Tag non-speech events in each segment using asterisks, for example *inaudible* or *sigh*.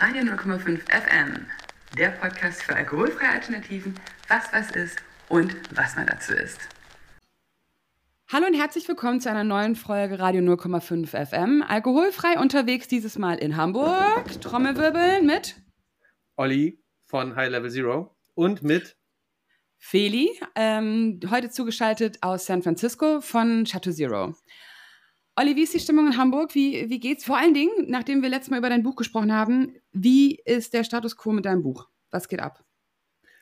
Radio 0,5 FM, der Podcast für alkoholfreie Alternativen, was was ist und was man dazu isst. Hallo und herzlich willkommen zu einer neuen Folge Radio 0,5 FM. Alkoholfrei unterwegs dieses Mal in Hamburg. Trommelwirbeln mit Olli von High Level Zero und mit Feli, ähm, heute zugeschaltet aus San Francisco von Chateau Zero. Olli, wie ist die Stimmung in Hamburg? Wie, wie geht's? Vor allen Dingen, nachdem wir letztes Mal über dein Buch gesprochen haben, wie ist der Status quo mit deinem Buch? Was geht ab?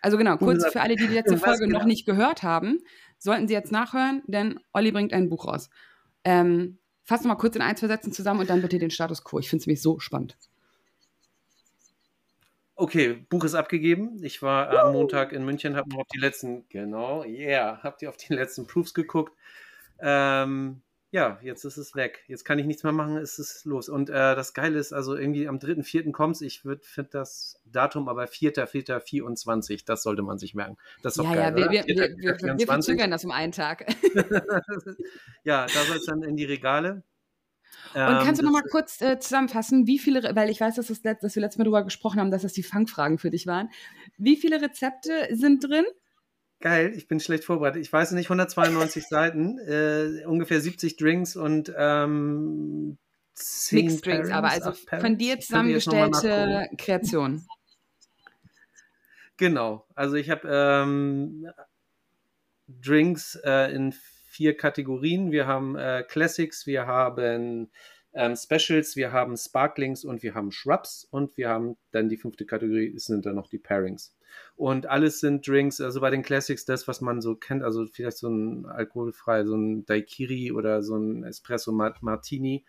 Also genau, kurz für alle, die die letzte *laughs* Folge noch nicht gehört haben, sollten sie jetzt nachhören, denn Olli bringt ein Buch raus. Ähm, fass mal kurz in ein, zwei Sätzen zusammen und dann bitte den Status quo. Ich finde es nämlich so spannend. Okay, Buch ist abgegeben. Ich war am Montag in München, habe noch auf die letzten, genau, yeah, habt ihr auf die letzten Proofs geguckt. Ähm, ja, jetzt ist es weg. Jetzt kann ich nichts mehr machen, ist es los. Und äh, das Geile ist, also irgendwie am 3.4. kommt es. Ich finde das Datum aber 4.4.24, das sollte man sich merken. Das ist doch ja, geil, ja, wir, oder? wir, 4. wir, wir, wir verzögern das um einen Tag. *laughs* ja, da soll es dann in die Regale. Und kannst du noch Ähm, mal kurz äh, zusammenfassen, wie viele, weil ich weiß, dass, das, dass wir letztes Mal darüber gesprochen haben, dass das die Fangfragen für dich waren. Wie viele Rezepte sind drin? Geil, ich bin schlecht vorbereitet. Ich weiß nicht, 192 *laughs* Seiten, äh, ungefähr 70 Drinks und ähm, 10 Mixed Drinks, aber also von dir zusammengestellte Kreation. Genau, also ich habe ähm, Drinks äh, in vier Kategorien. Wir haben äh, Classics, wir haben ähm, Specials, wir haben Sparklings und wir haben Shrubs und wir haben dann die fünfte Kategorie, sind dann noch die Pairings. Und alles sind Drinks, also bei den Classics das, was man so kennt, also vielleicht so ein alkoholfrei, so ein Daiquiri oder so ein Espresso Mart- Martini,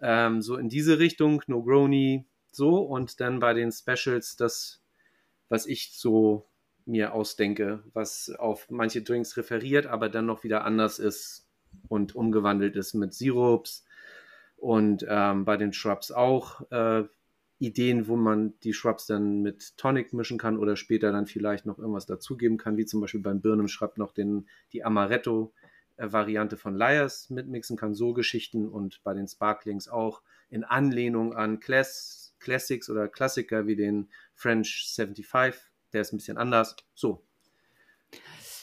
ähm, so in diese Richtung, Negroni, so. Und dann bei den Specials das, was ich so mir ausdenke, was auf manche Drinks referiert, aber dann noch wieder anders ist und umgewandelt ist mit Sirups. Und ähm, bei den Shrubs auch äh, Ideen, wo man die Shrubs dann mit Tonic mischen kann oder später dann vielleicht noch irgendwas dazugeben kann, wie zum Beispiel beim Birnenshrub noch den, die Amaretto-Variante von Liars mitmixen kann, so Geschichten und bei den Sparklings auch in Anlehnung an Class, Classics oder Klassiker wie den French 75, der ist ein bisschen anders. So.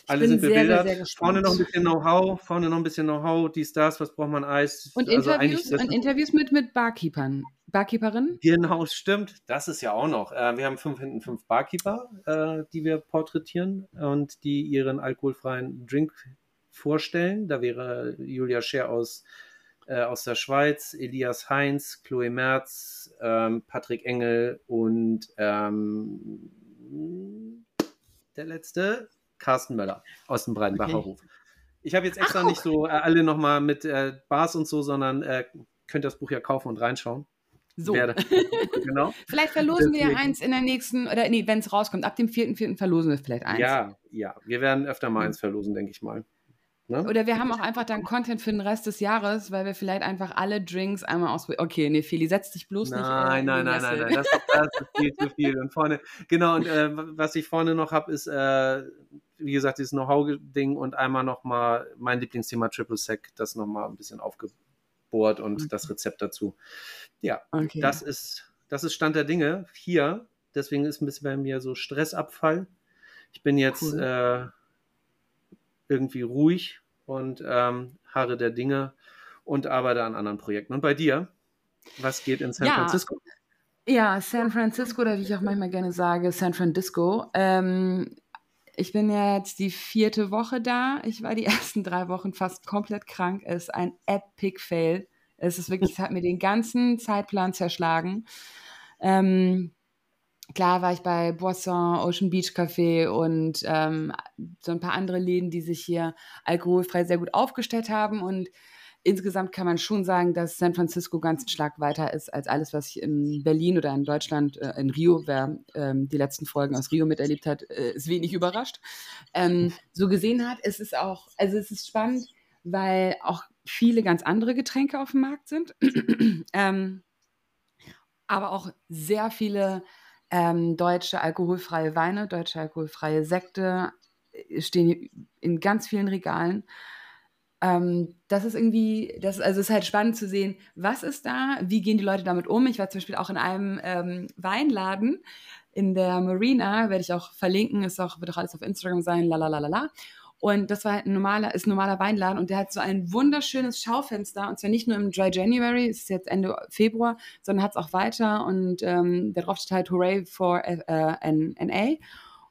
Alle sind sehr, sehr, bebildert. sehr gespannt. vorne noch ein bisschen Know-how, vorne noch ein bisschen Know-how, dies, das, was braucht man Eis. Und Also Interviews, und Interviews mit, mit Barkeepern. Barkeeperinnen? Genau, stimmt. Das ist ja auch noch. Äh, wir haben fünf hinten fünf Barkeeper, äh, die wir porträtieren und die ihren alkoholfreien Drink vorstellen. Da wäre Julia Scher aus, äh, aus der Schweiz, Elias Heinz, Chloe Merz, ähm, Patrick Engel und ähm, der letzte, Carsten Möller aus dem Breidenbacher Okay. Hof. Ich habe jetzt extra Ach, nicht so äh, alle nochmal mit äh, Bars und so, sondern äh, könnt das Buch ja kaufen und reinschauen. So. Wer da- *laughs* genau. Vielleicht verlosen wir ja eins in der nächsten, oder nee, wenn es rauskommt, ab dem 4.4. verlosen wir vielleicht eins. Ja, ja. Wir werden öfter mal eins verlosen, denke ich mal. Ne? Oder wir haben auch einfach dann Content für den Rest des Jahres, weil wir vielleicht einfach alle Drinks einmal ausprobieren. Okay, nee, Feli, setz dich bloß nicht. äh, Nein, in nein, nein, nein, Nesseln. nein, das, das ist viel zu viel. Und vorne, genau, und äh, was ich vorne noch habe, ist, äh, wie gesagt, dieses Know-how-Ding und einmal nochmal mein Lieblingsthema Triple Sec, das nochmal ein bisschen aufgebohrt und das Rezept dazu. Ja, Okay. das ist, das ist Stand der Dinge hier. Deswegen ist ein bisschen bei mir so Stressabfall. Ich bin jetzt Cool. äh, irgendwie ruhig und ähm, harre der Dinge und arbeite an anderen Projekten. Und bei dir? Was geht in San Ja. Francisco? Ja, San Francisco, oder wie ich auch manchmal gerne sage, San Francisco. Ähm, ich bin jetzt die vierte Woche da. Ich war die *laughs* ersten drei Wochen fast komplett krank. Es ist ein Epic Fail. Es ist wirklich, es hat mir den ganzen Zeitplan zerschlagen. Ähm, klar war ich bei Boisson, Ocean Beach Café und ähm, so ein paar andere Läden, die sich hier alkoholfrei sehr gut aufgestellt haben. Und insgesamt kann man schon sagen, dass San Francisco ganz einen Schlag weiter ist als alles, was in Berlin oder in Deutschland, äh, in Rio, wer ähm, die letzten Folgen aus Rio miterlebt hat, äh, ist wenig überrascht. Ähm, so gesehen hat, es ist auch, also es ist spannend, weil auch viele ganz andere Getränke auf dem Markt sind. *clears throat* ähm, aber auch sehr viele ähm, deutsche alkoholfreie Weine, deutsche alkoholfreie Sekte äh, stehen in ganz vielen Regalen. Ähm, das ist irgendwie, das, also ist halt spannend zu sehen, was ist da, wie gehen die Leute damit um. Ich war zum Beispiel auch in einem ähm, Weinladen in der Marina, werde ich auch verlinken, ist auch, wird auch alles auf Instagram sein, la. Und das war halt ein normaler, ist ein normaler Weinladen und der hat so ein wunderschönes Schaufenster und zwar nicht nur im Dry January, es ist jetzt Ende Februar, sondern hat es auch weiter und ähm, da drauf steht halt Hooray for äh, NA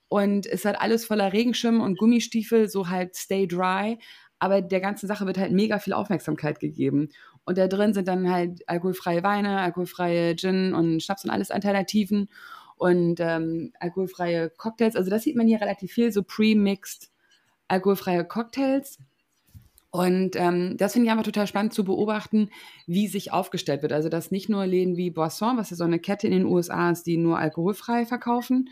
und es hat alles voller Regenschirme und Gummistiefel, so halt Stay Dry, aber der ganzen Sache wird halt mega viel Aufmerksamkeit gegeben. Und da drin sind dann halt alkoholfreie Weine, alkoholfreie Gin und Schnaps und alles Alternativen und ähm, alkoholfreie Cocktails. Also das sieht man hier relativ viel, so pre-mixed alkoholfreie Cocktails. Und ähm, das finde ich einfach total spannend zu beobachten, wie sich aufgestellt wird. Also, dass nicht nur Läden wie Boisson, was ja so eine Kette in den USA ist, die nur alkoholfrei verkaufen,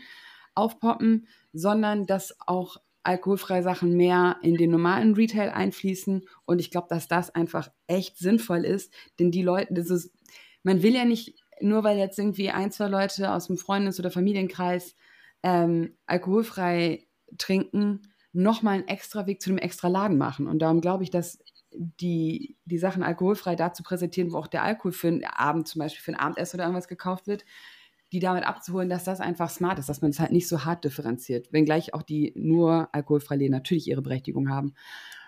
aufpoppen, sondern dass auch alkoholfreie Sachen mehr in den normalen Retail einfließen. Und ich glaube, dass das einfach echt sinnvoll ist, denn die Leute, das ist, man will ja nicht, nur weil jetzt irgendwie ein, zwei Leute aus dem Freundes- oder Familienkreis ähm, alkoholfrei trinken, nochmal einen extra Weg zu einem extra Laden machen. Und darum glaube ich, dass die, die Sachen alkoholfrei da zu präsentieren, wo auch der Alkohol für einen Abend, zum Beispiel für ein Abendessen oder irgendwas gekauft wird, die damit abzuholen, dass das einfach smart ist, dass man es halt nicht so hart differenziert, wenngleich auch die nur alkoholfreie Läden natürlich ihre Berechtigung haben.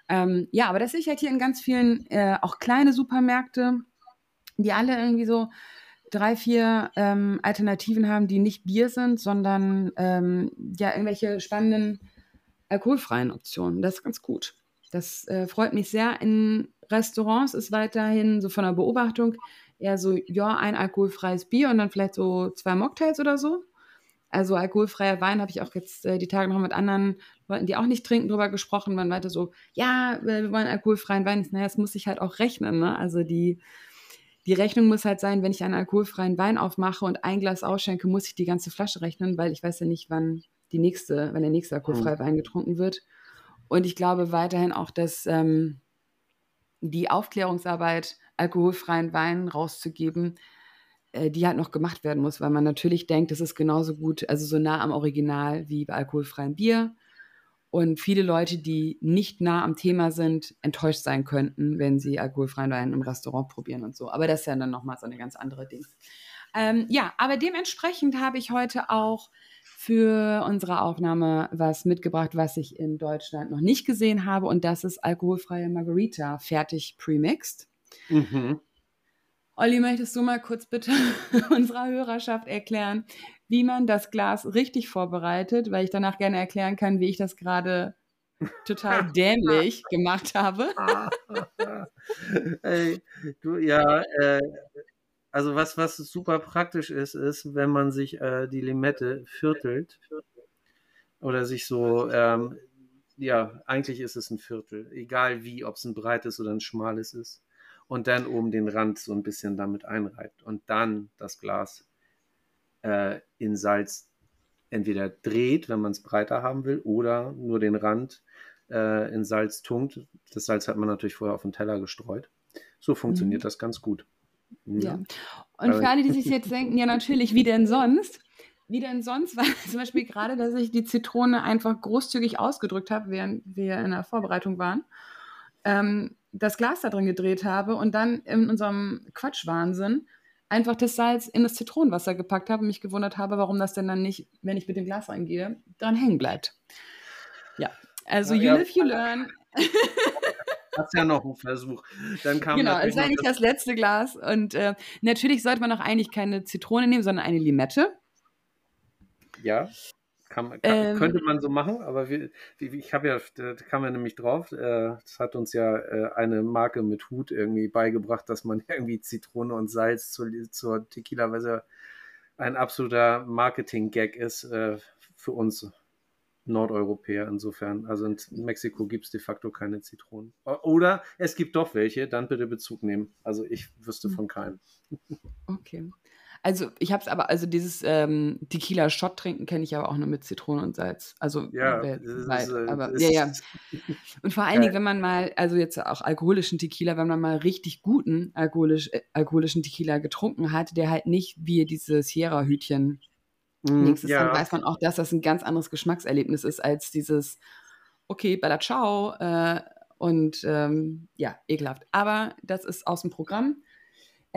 Ähm, ja, aber das sehe ich halt hier in ganz vielen, äh, auch kleine Supermärkte, die alle irgendwie so drei, vier ähm, Alternativen haben, die nicht Bier sind, sondern ähm, ja, irgendwelche spannenden alkoholfreien Optionen. Das ist ganz gut. Das äh, freut mich sehr. In Restaurants ist weiterhin so von der Beobachtung eher so, ja, ein alkoholfreies Bier und dann vielleicht so zwei Mocktails oder so. Also alkoholfreier Wein habe ich auch jetzt äh, die Tage noch mit anderen Leuten, die auch nicht trinken, drüber gesprochen. Man weiter so, ja, wir wollen alkoholfreien Wein. Naja, das muss ich halt auch rechnen. Ne? Also die, die Rechnung muss halt sein, wenn ich einen alkoholfreien Wein aufmache und ein Glas ausschenke, muss ich die ganze Flasche rechnen, weil ich weiß ja nicht, wann die nächste, wenn der nächste alkoholfreie mhm. Wein getrunken wird. Und ich glaube weiterhin auch, dass ähm, die Aufklärungsarbeit, alkoholfreien Wein rauszugeben, äh, die halt noch gemacht werden muss, weil man natürlich denkt, das ist genauso gut, also so nah am Original wie bei alkoholfreiem Bier. Und viele Leute, die nicht nah am Thema sind, enttäuscht sein könnten, wenn sie alkoholfreien Wein im Restaurant probieren und so. Aber das ist ja dann nochmal so eine ganz andere Ding. Ähm, ja, aber dementsprechend habe ich heute auch für unsere Aufnahme was mitgebracht, was ich in Deutschland noch nicht gesehen habe. Und das ist alkoholfreie Margarita, fertig premixed. Mhm. Olli, möchtest du mal kurz bitte *laughs* unserer Hörerschaft erklären, wie man das Glas richtig vorbereitet, weil ich danach gerne erklären kann, wie ich das gerade total *laughs* dämlich gemacht habe. *laughs* Ey, du, ja, äh, also was, was super praktisch ist, ist, wenn man sich äh, die Limette viertelt oder sich so, ähm, ja, eigentlich ist es ein Viertel, egal wie, ob es ein breites oder ein schmales ist. Und dann oben den Rand so ein bisschen damit einreibt und dann das Glas äh, in Salz entweder dreht, wenn man es breiter haben will, oder nur den Rand äh, in Salz tunkt. Das Salz hat man natürlich vorher auf den Teller gestreut. So funktioniert mhm. das ganz gut. Ja. Und für alle, die sich jetzt denken, ja natürlich, wie denn sonst? Wie denn sonst? Weil *laughs* zum Beispiel gerade, dass ich die Zitrone einfach großzügig ausgedrückt habe, während wir in der Vorbereitung waren, ähm, das Glas da drin gedreht habe und dann in unserem Quatschwahnsinn einfach das Salz in das Zitronenwasser gepackt habe und mich gewundert habe, warum das denn dann nicht, wenn ich mit dem Glas reingehe, dran hängen bleibt. Ja, also ja, you ja. live, you learn. *laughs* Das ist ja noch ein Versuch. Dann kam genau, es ist eigentlich das, das letzte Glas. Und äh, natürlich sollte man auch eigentlich keine Zitrone nehmen, sondern eine Limette. Ja, kann, kann, ähm, könnte man so machen, aber wir, ich habe ja, da kam ja nämlich drauf, äh, das hat uns ja äh, eine Marke mit Hut irgendwie beigebracht, dass man *laughs* irgendwie Zitrone und Salz zur, zur Tequila, weil es ein absoluter Marketing-Gag ist äh, für uns Nordeuropäer insofern. Also in Mexiko gibt es de facto keine Zitronen. Oder es gibt doch welche, dann bitte Bezug nehmen. Also ich wüsste von keinem. Okay. Also ich habe es aber, also dieses ähm, Tequila-Shot trinken kenne ich aber auch nur mit Zitrone und Salz. Also ja, Ist, äh, aber, ja, ja. *laughs* Und vor allen Dingen, wenn man mal, also jetzt auch alkoholischen Tequila, wenn man mal richtig guten alkoholisch, äh, alkoholischen Tequila getrunken hat, der halt nicht wie diese Sierra-Hütchen Mhm, Nächstes ja. Mal weiß man auch, dass das ein ganz anderes Geschmackserlebnis ist als dieses, okay, bella ciao, äh, Und ähm, ja, ekelhaft. Aber das ist aus dem Programm.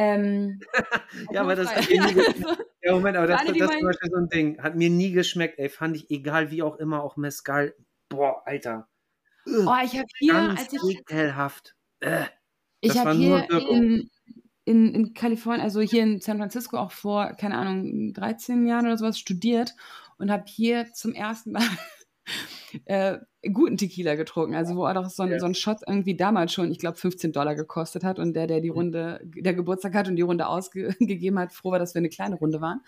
Ähm, *laughs* ja, aber das hat mir nie geschmeckt. *laughs* Ja, Moment, aber das, das, das ist zum Beispiel so ein Ding. Hat mir nie geschmeckt, ey. Fand ich, egal wie auch immer, auch Mescal. Boah, Alter. Oh, ich habe hier, Ganz als ich, ekelhaft. Äh, ich habe hier in, in, in Kalifornien, also hier in San Francisco auch vor, keine Ahnung, 13 Jahren oder sowas studiert und habe hier zum ersten Mal *laughs* äh, guten Tequila getrunken. Also wo auch doch so ein, so ein Shot irgendwie damals schon, ich glaube, 15 Dollar gekostet hat und der, der die Runde, der Geburtstag hat und die Runde ausgegeben *laughs* hat, froh war, dass wir eine kleine Runde waren.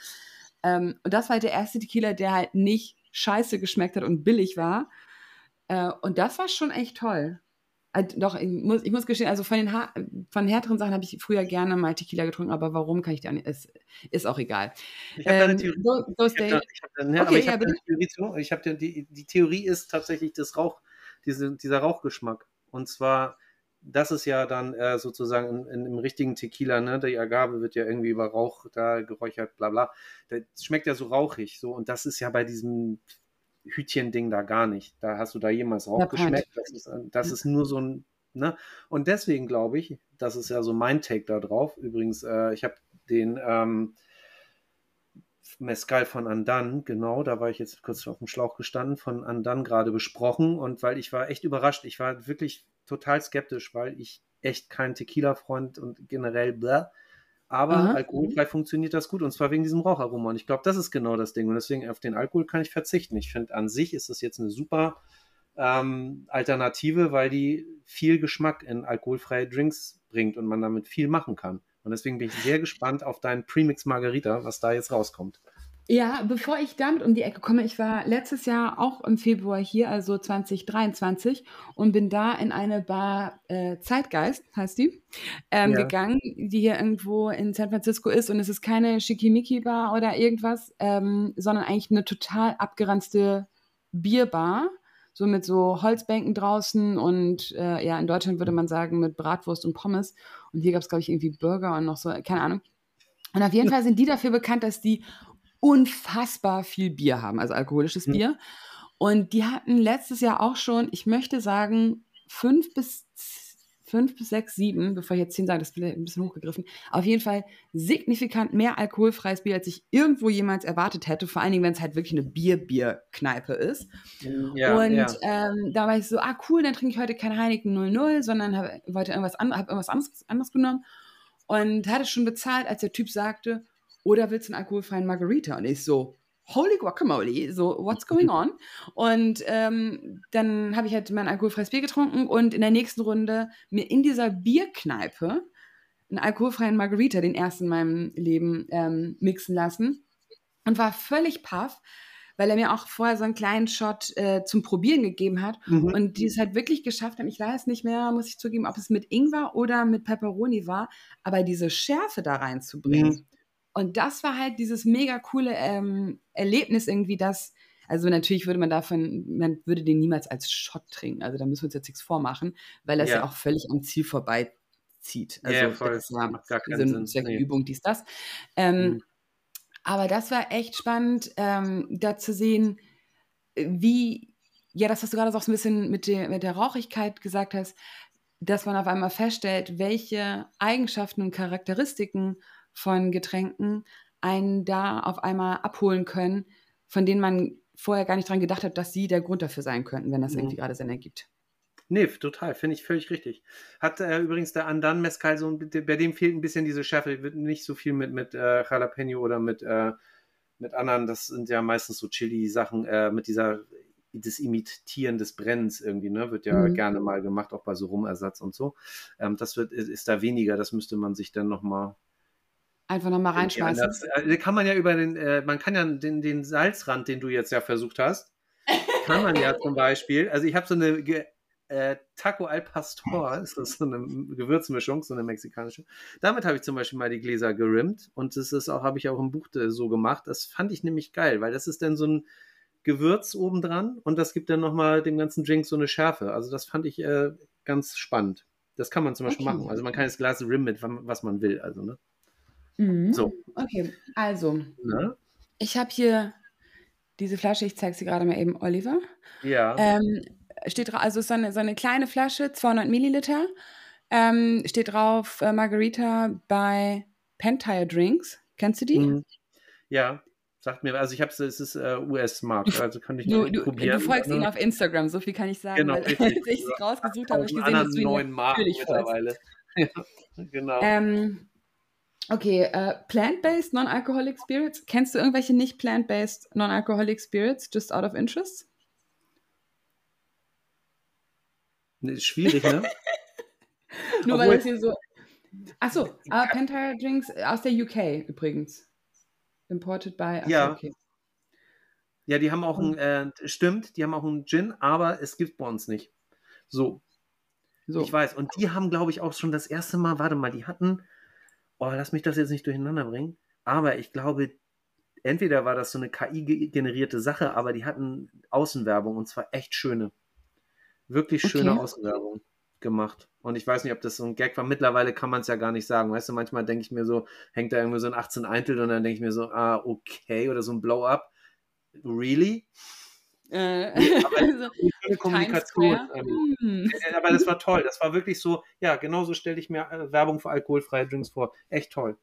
Ähm, und das war halt der erste Tequila, der halt nicht scheiße geschmeckt hat und billig war. Äh, und das war schon echt toll. Äh, doch, ich muss, ich muss gestehen, also von den ha von härteren Sachen habe ich früher gerne mal Tequila getrunken, aber warum kann ich dir nicht, ist, ist auch egal. Ich habe da eine Ähm, Theorie. so, Ich hab da, hab da, ne, Okay, ich ja, habe eine Theorie zu. Ich habe die, die Theorie ist tatsächlich das Rauch, diese, dieser Rauchgeschmack. Und zwar, das ist ja dann äh, sozusagen in, in, im richtigen Tequila, ne? Die Agave wird ja irgendwie über Rauch da geräuchert, bla bla. Das schmeckt ja so rauchig. So, und das ist ja bei diesem Hütchen-Ding da gar nicht. Da hast du da jemals Rauch Der Point. geschmeckt. Das ist, das ist nur so ein, ne? Und deswegen glaube ich, das ist ja so mein Take da drauf. Übrigens, äh, ich habe den ähm, Mescal von Andan, genau, da war ich jetzt kurz auf dem Schlauch gestanden, von Andan gerade besprochen und weil ich war echt überrascht, ich war wirklich total skeptisch, weil ich echt kein Tequila-Freund und generell bläh, aber Aha. alkoholfrei funktioniert das gut und zwar wegen diesem Raucharoma und ich glaube, das ist genau das Ding und deswegen auf den Alkohol kann ich verzichten. Ich finde, an sich ist das jetzt eine super ähm, Alternative, weil die viel Geschmack in alkoholfreie Drinks bringt und man damit viel machen kann. Und deswegen bin ich sehr gespannt auf deinen Premix Margarita, was da jetzt rauskommt. Ja, bevor ich damit um die Ecke komme, ich war letztes Jahr auch im Februar hier, also 2023, und bin da in eine Bar, äh, Zeitgeist heißt die, ähm, Ja. gegangen, die hier irgendwo in San Francisco ist. Und es ist keine Schickimicki-Bar oder irgendwas, ähm, sondern eigentlich eine total abgeranzte Bierbar. So mit so Holzbänken draußen und äh, ja, in Deutschland würde man sagen mit Bratwurst und Pommes. Und hier gab es, glaube ich, irgendwie Burger und noch so, keine Ahnung. Und auf jeden *laughs* Fall sind die dafür bekannt, dass die unfassbar viel Bier haben, also alkoholisches Mhm. Bier. Und die hatten letztes Jahr auch schon, ich möchte sagen, fünf bis fünf bis sechs, sieben, bevor ich jetzt zehn sage, das ist ein bisschen hochgegriffen, auf jeden Fall signifikant mehr alkoholfreies Bier, als ich irgendwo jemals erwartet hätte, vor allen Dingen, wenn es halt wirklich eine Bier-Bier-Kneipe ist. Ja, und ja. Ähm, da war ich so, ah cool, dann trinke ich heute kein Heineken 00, sondern hab, wollte irgendwas, an, hab irgendwas anderes, anderes genommen und hatte schon bezahlt, als der Typ sagte, oder willst du einen alkoholfreien Margarita? Und ich so, holy guacamole, so, what's going on? Und ähm, dann habe ich halt mein alkoholfreies Bier getrunken und in der nächsten Runde mir in dieser Bierkneipe einen alkoholfreien Margarita, den ersten in meinem Leben, ähm, mixen lassen und war völlig paff, weil er mir auch vorher so einen kleinen Shot äh, zum Probieren gegeben hat Mhm. und die es halt wirklich geschafft haben. Ich weiß nicht mehr, muss ich zugeben, ob es mit Ingwer oder mit Pepperoni war, aber diese Schärfe da reinzubringen. Mhm. Und das war halt dieses mega coole ähm, Erlebnis irgendwie, dass, also natürlich würde man davon, man würde den niemals als Shot trinken. Also da müssen wir uns jetzt nichts vormachen, weil das ja, Ja. auch völlig am Ziel vorbeizieht. Also Ja, voll. das Macht gar keinen so eine Sinn. Zweckübung, dies, das. Ähm, Mhm. Aber das war echt spannend, ähm, da zu sehen, wie, ja, das, was du gerade so ein bisschen mit der, mit der Rauchigkeit gesagt hast, dass man auf einmal feststellt, welche Eigenschaften und Charakteristiken von Getränken einen da auf einmal abholen können, von denen man vorher gar nicht dran gedacht hat, dass sie der Grund dafür sein könnten, wenn das Mhm. irgendwie gerade Sinn ergibt. Nee, total, finde ich völlig richtig. Hat äh, übrigens der Andan Mescal so ein bisschen, bei dem fehlt ein bisschen diese Schärfe, wird nicht so viel mit, mit äh, Jalapeno oder mit, äh, mit anderen, das sind ja meistens so Chili-Sachen, äh, mit dieser, das Imitieren des Brennens irgendwie, ne, wird ja Mhm. gerne mal gemacht, auch bei so Rumersatz und so. Ähm, das wird, ist, ist da weniger, das müsste man sich dann nochmal Einfach nochmal reinschmeißen. anders- äh, kann man ja über den, äh, man kann ja den, den Salzrand, den du jetzt ja versucht hast, *laughs* kann man ja zum Beispiel, also ich habe so eine äh, Taco al Pastor, *laughs* ist das so eine Gewürzmischung, so eine mexikanische. Damit habe ich zum Beispiel mal die Gläser gerimmt und das ist auch, habe ich auch im Buch so gemacht. Das fand ich nämlich geil, weil das ist dann so ein Gewürz obendran und das gibt dann nochmal dem ganzen Drink so eine Schärfe. Also das fand ich äh, ganz spannend. Das kann man zum Beispiel Okay. machen. Also man kann das Glas rimmen mit, was man will. Also, ne? Mhm. So. Okay, also, Ne? ich habe hier diese Flasche, ich zeige sie gerade mal eben Oliver. Ja. Ähm, steht also ist so eine, so eine kleine Flasche, 200 Milliliter. Ähm, steht drauf äh, Margarita bei Pentire Drinks. Kennst du die? Mhm. Ja, sagt mir, also ich habe es, es ist äh, US-Markt, also kann ich Du, nicht du, probieren. du folgst ne? ihnen auf Instagram, so viel kann ich sagen. Genau, weil, richtig. als *laughs* ich sie rausgesucht habe, habe ich gesehen, dass du ihn neuen folgst. mittlerweile. *laughs* Ja, genau. Ähm, okay, äh, Plant-Based Non-Alcoholic Spirits. Kennst du irgendwelche nicht Plant-Based Non-Alcoholic Spirits, just out of interest? Nee, ist schwierig, ne? *laughs* Nur Obwohl- weil das hier so. Achso, aber Pentire Drinks aus der UK übrigens. Imported by. Ach Ja. Okay. Ja, die haben auch ein, äh, stimmt, die haben auch einen Gin, aber es gibt bei uns nicht. So, So. ich weiß. Und die haben, glaube ich, auch schon das erste Mal, warte mal, die hatten, oh, lass mich das jetzt nicht durcheinander bringen, aber ich glaube, entweder war das so eine KI-generierte Sache, aber die hatten Außenwerbung und zwar echt schöne. Wirklich schöne Okay. Außenwerbung gemacht. Und ich weiß nicht, ob das so ein Gag war. Mittlerweile kann man es ja gar nicht sagen. Weißt du, manchmal denke ich mir so, hängt da irgendwie so ein 18 Eintel und dann denke ich mir so, ah, okay, oder so ein Blow-up. Really? Äh, *laughs* aber- also, Kommunikation. Ähm, Hm. äh, aber das war toll. Das war wirklich so, ja, genauso stelle ich mir äh, Werbung für alkoholfreie Drinks vor. Echt toll.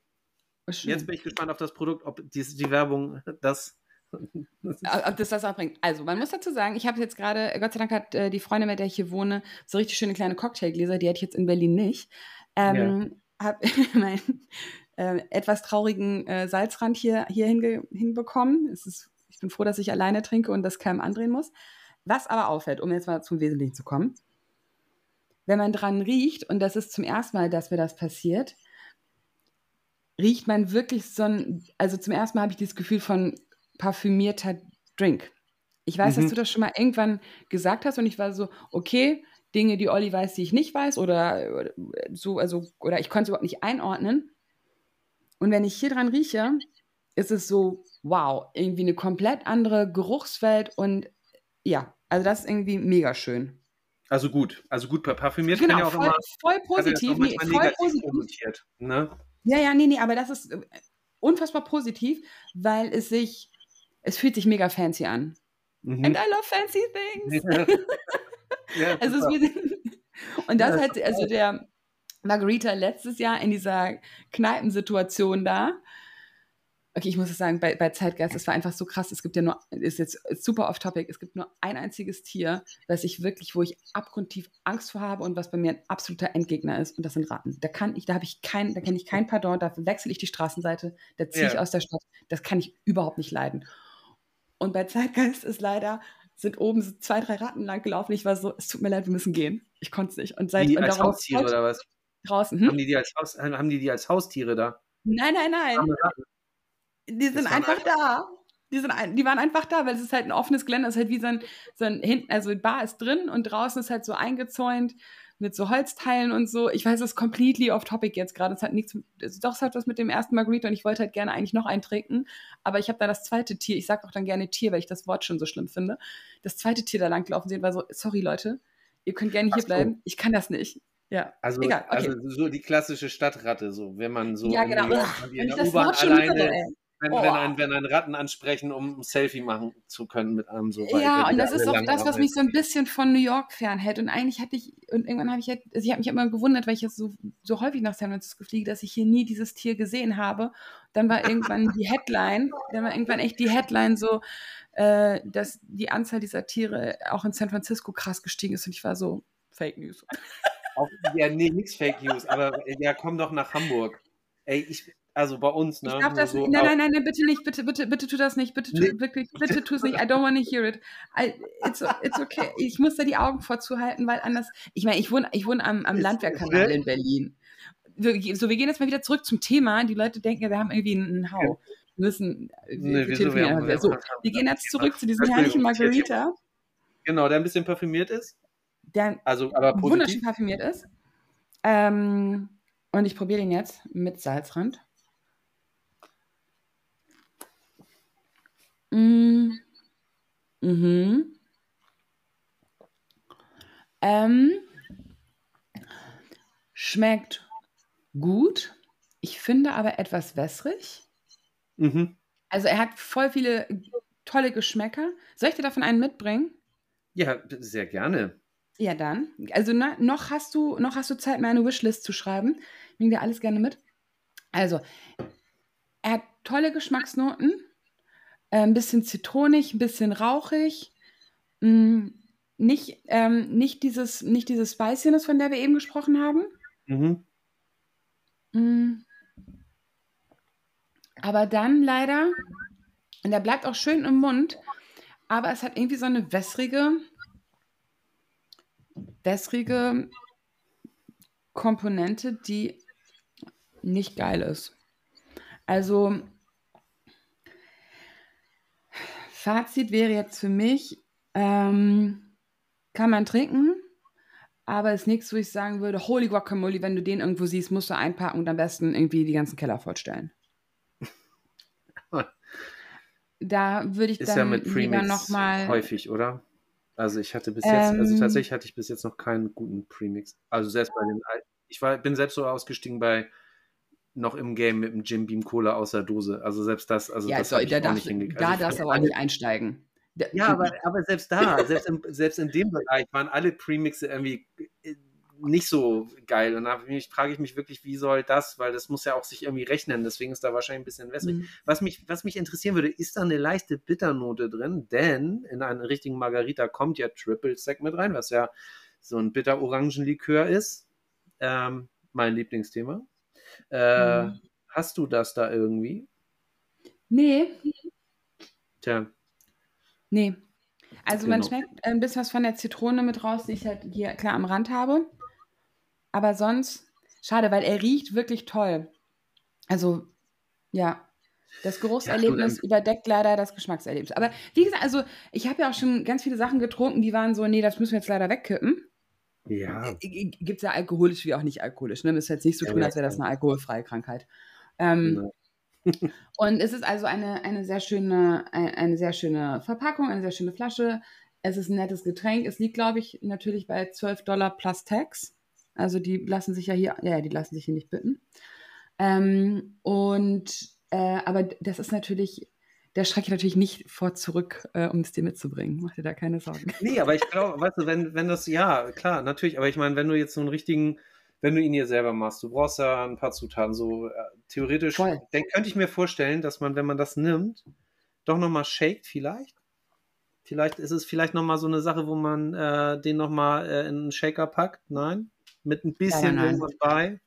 Schön. Jetzt bin ich gespannt auf das Produkt, ob die, die Werbung *laughs* das. *laughs* Ob das das auch bringt. Also, man muss dazu sagen, ich habe jetzt gerade, Gott sei Dank hat äh, die Freundin, mit der ich hier wohne, so richtig schöne kleine Cocktailgläser, die hätte ich jetzt in Berlin nicht. Ähm, Habe meinen äh, etwas traurigen äh, Salzrand hier, hier hinge hinbekommen. Es ist, ich bin froh, dass ich alleine trinke und das keinem andrehen muss. Was aber auffällt, um jetzt mal zum Wesentlichen zu kommen, wenn man dran riecht, und das ist zum ersten Mal, dass mir das passiert, riecht man wirklich so ein, also zum ersten Mal habe ich dieses Gefühl von parfümierter Drink. Ich weiß, Mhm. dass du das schon mal irgendwann gesagt hast und ich war so, okay, Dinge, die Olli weiß, die ich nicht weiß oder, oder so, also, oder ich konnte es überhaupt nicht einordnen. Und wenn ich hier dran rieche, ist es so, wow, irgendwie eine komplett andere Geruchswelt und ja, also das ist irgendwie mega schön. Also gut, also gut, parfümiert kann ja Genau, auch voll, immer. voll hat positiv, nee, voll positiv. Ne? Ja, ja, nee, nee, aber das ist äh, unfassbar positiv, weil es sich, es fühlt sich mega fancy an. Mhm. And I love fancy things. ja, *laughs* Also super. wird, und das Ja, halt, also der Margarita letztes Jahr in dieser Kneipensituation da. Okay, ich muss es sagen, bei, bei Zeitgeist, es war einfach so krass. Es gibt ja nur, ist jetzt super off topic, es gibt nur ein einziges Tier, das ich wirklich, wo ich abgrundtief Angst vor habe und was bei mir ein absoluter Endgegner ist, und das sind Ratten. Da kann ich, da habe ich kein, da kenne ich kein Pardon, da wechsle ich die Straßenseite, da ziehe ich Ja. aus der Stadt. Das kann ich überhaupt nicht leiden. Und bei Zeitgeist ist leider, sind oben so zwei, drei Ratten lang gelaufen. Ich war so, es tut mir leid, wir müssen gehen. Ich konnte es nicht. Und seit Die und als Haustiere oder was? draußen. Haben Hm? die die als Haus, haben die die als Haustiere da? Nein, nein, nein. Die sind einfach da. Die, sind die waren einfach da, weil es ist halt ein offenes Gelände. Es ist halt wie so ein, so ein hinten, also die Bar ist drin und draußen ist halt so eingezäunt mit so Holzteilen und so. Ich weiß, es ist completely off topic jetzt gerade. Es hat nichts, es- doch, es hat was mit dem ersten Margarita und ich wollte halt gerne eigentlich noch einen trinken. Aber ich habe da das zweite Tier, ich sage auch dann gerne Tier, weil ich das Wort schon so schlimm finde. Das zweite Tier da langlaufen sehen, war so, sorry Leute, ihr könnt gerne hier so. bleiben. Ich kann das nicht. Ja. Also, Egal, okay. also so die klassische Stadtratte, so wenn man so ja, in genau. In ich der das U-Bahn alleine. Wenn, Oh. wenn, ein, wenn ein Ratten ansprechen, um ein Selfie machen zu können mit einem so. Ja, und da das ist auch das, was mich so ein bisschen von New York fernhält. Und eigentlich hatte ich, und irgendwann habe ich halt, also ich habe mich immer gewundert, weil ich jetzt so, so häufig nach San Francisco fliege, dass ich hier nie dieses Tier gesehen habe. Dann war irgendwann die Headline, dann war irgendwann echt die Headline so, äh, dass die Anzahl dieser Tiere auch in San Francisco krass gestiegen ist. Und ich war so, Fake News. Auch, ja, nee, nix Fake News, aber äh, ja, komm doch nach Hamburg. Ey, ich, also bei uns, ne? Ich nur das so Nein, auch- nein, nein, nein, bitte nicht, bitte, bitte, bitte tu das nicht, bitte tu, Nee. wirklich, *laughs* bitte tu es nicht. I don't want to hear it. I, it's, it's okay. Ich muss da die Augen vorzuhalten, weil anders. Ich meine, ich wohne, ich wohne am, am Landwehrkanal in Berlin. Wir- So, wir gehen jetzt mal wieder zurück zum Thema. Die Leute denken, ja, wir haben irgendwie einen Hau. Wir müssen, wir, Nee, wir Wir haben- einfach. So, wir wir gehen jetzt zurück zu diesem herrlichen Margarita, Genau, der ein bisschen parfümiert ist. der Also, aber wunderschön positiv. parfümiert ist. Ähm, und ich probiere den jetzt mit Salzrand. Mm. Mhm. Ähm, schmeckt gut. Ich finde aber etwas wässrig. Mhm. Also er hat voll viele tolle Geschmäcker. Soll ich dir davon einen mitbringen? Ja, sehr gerne. Ja, dann. Also na, noch, hast du, noch hast du Zeit, mir eine Wishlist zu schreiben. Ich nehme dir alles gerne mit. Also, er hat tolle Geschmacksnoten. Äh, ein bisschen zitronig, ein bisschen rauchig. Mm, nicht, ähm, nicht, dieses, nicht dieses Spiciness, von der wir eben gesprochen haben. Mhm. Mm. Aber dann leider, und der bleibt auch schön im Mund, aber es hat irgendwie so eine wässrige, wässrige Komponente, die nicht geil ist. Also, Fazit wäre jetzt für mich, ähm, kann man trinken, aber ist nichts, wo ich sagen würde, holy guacamole, wenn du den irgendwo siehst, musst du einpacken und am besten irgendwie die ganzen Keller vollstellen. *laughs* da würde ich Ist dann ja mit Premix nochmal. häufig, oder? Also ich hatte bis jetzt, also Ähm. tatsächlich hatte ich bis jetzt noch keinen guten Premix. Also selbst bei den alten, ich war, bin selbst so ausgestiegen bei noch im Game mit dem Jim Beam Cola aus der Dose. Also selbst das, also Ja, das so, habe ich da darfst, nicht hingekriegt. da Also darfst du aber auch alle- nicht einsteigen. Ja, aber, aber selbst da, *laughs* selbst, im, selbst in dem Bereich waren alle Premixe irgendwie äh, nicht so geil. Und da frage ich mich wirklich, wie soll das, weil das muss ja auch sich irgendwie rechnen, deswegen ist da wahrscheinlich ein bisschen wässrig. Mhm. Was mich, was mich interessieren würde, ist da eine leichte Bitternote drin, denn in einen richtigen Margarita kommt ja Triple Sec mit rein, was ja so ein bitter-Orangenlikör ist. Ähm, mein Lieblingsthema. Äh, Mhm. Hast du das da irgendwie? Nee, Tja, nee. Also man Genau. schmeckt ein bisschen was von der Zitrone mit raus, die ich halt hier klar am Rand habe. Aber sonst, schade, weil er riecht wirklich toll. Also, ja. Das Geruchserlebnis Ja, überdeckt leider das Geschmackserlebnis. Aber wie gesagt, also ich habe ja auch schon ganz viele Sachen getrunken, die waren so, nee, das müssen wir jetzt leider wegkippen. Ja. Gibt es ja alkoholisch wie auch nicht alkoholisch. Ne? Müsste jetzt nicht so Ja, tun, als wäre das eine alkoholfreie Krankheit. Ähm, Ne. *laughs* Und es ist also eine, eine, sehr schöne, ein- eine sehr schöne Verpackung, eine sehr schöne Flasche. Es ist ein nettes Getränk. Es liegt, glaube ich, natürlich bei 12 Dollar plus Tax. Also die lassen sich ja hier, ja, die lassen sich hier nicht bitten. Ähm, und äh, aber das ist natürlich, der schrecke ich natürlich nicht vor zurück, äh, um es dir mitzubringen. Mach dir da keine Sorgen. Nee, aber ich glaube, weißt du, wenn, wenn das, ja, klar, natürlich, aber ich meine, wenn du jetzt so einen richtigen, wenn du ihn hier selber machst, du brauchst ja ein paar Zutaten, so äh, theoretisch, Voll. dann könnte ich mir vorstellen, dass man, wenn man das nimmt, doch nochmal shakt vielleicht. Vielleicht ist es vielleicht nochmal so eine Sache, wo man äh, den nochmal äh, in einen Shaker packt. Nein? Mit ein bisschen nein. irgendwas bei.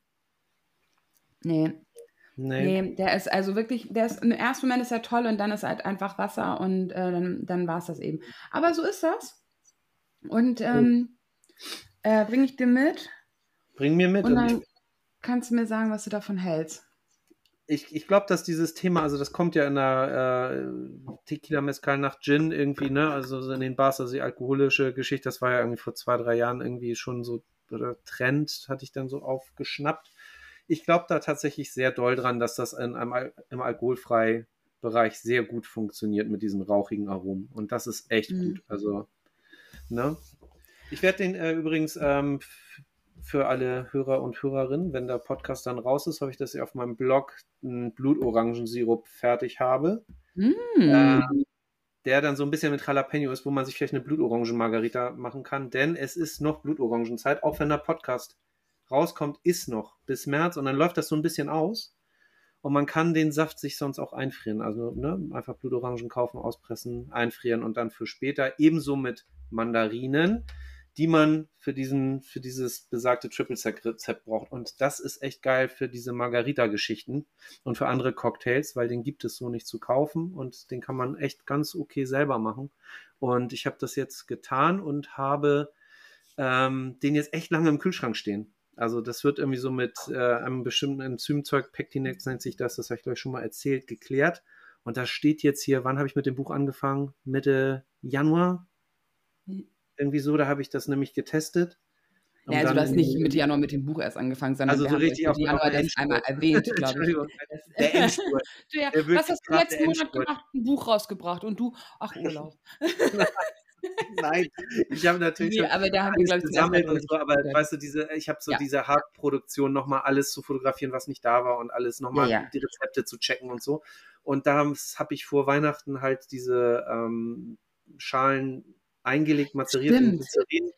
Nee, Nee. Nee, der ist also wirklich, der ist im ersten Moment ist er toll und dann ist halt einfach Wasser und äh, dann, dann war es das eben. Aber so ist das. Und ähm, äh, bringe ich dir mit Bring mir mit. und Und dann ich kannst du mir sagen, was du davon hältst. ich, ich glaube, dass dieses Thema, also das kommt ja in der äh, Tequila Mezcal nach Gin irgendwie, ne? Also so in den Bars, also die alkoholische Geschichte, das war ja irgendwie vor zwei, drei Jahren irgendwie schon so oder Trend, hatte ich dann so aufgeschnappt. Ich glaube da tatsächlich sehr doll dran, dass das in einem, im alkoholfrei Bereich sehr gut funktioniert mit diesen rauchigen Aromen. Und das ist echt Mhm. gut. Also, ne? Ich werde den äh, übrigens ähm, für alle Hörer und Hörerinnen, wenn der Podcast dann raus ist, hoffe ich, dass ich auf meinem Blog einen Blutorangensirup fertig habe, Mm. ähm, der dann so ein bisschen mit Jalapeno ist, wo man sich vielleicht eine Blutorangen-Margarita machen kann, denn es ist noch Blutorangenzeit, auch wenn der Podcast rauskommt, ist noch bis März und dann läuft das so ein bisschen aus und man kann den Saft sich sonst auch einfrieren. Also ne, einfach Blutorangen kaufen, auspressen, einfrieren und dann für später. Ebenso mit Mandarinen, die man für diesen, für dieses besagte Triple Sec Rezept braucht. Und das ist echt geil für diese Margarita-Geschichten und für andere Cocktails, weil den gibt es so nicht zu kaufen und den kann man echt ganz okay selber machen. Und ich habe das jetzt getan und habe ähm, den jetzt echt lange im Kühlschrank stehen. Also das wird irgendwie so mit äh, einem bestimmten Enzymzeug, Pectinex nennt sich das, das habe ich euch schon mal erzählt, geklärt. Und da steht jetzt hier, wann habe ich mit dem Buch angefangen? Mitte Januar? Irgendwie so, da habe ich das nämlich getestet. Ja, also du hast nicht Mitte Januar mit dem Buch erst angefangen, sondern Also wir so haben richtig auf- Januar der das einmal Endspurt. erwähnt, glaube ich. *laughs* Der Endspurt. Der wirklich was hast du letzten der Monat gemacht? Ein Buch rausgebracht und du, ach Urlaub. *laughs* *laughs* Nein, ich habe natürlich Nee, aber da haben wir, glaube ich, gesammelt und so, aber weißt du, diese, ich habe so Ja. diese Hauptproduktion nochmal alles zu fotografieren, was nicht da war und alles nochmal Ja, ja. die Rezepte zu checken und so. Und da habe ich vor Weihnachten halt diese ähm, Schalen eingelegt, mazeriert in Glycerin.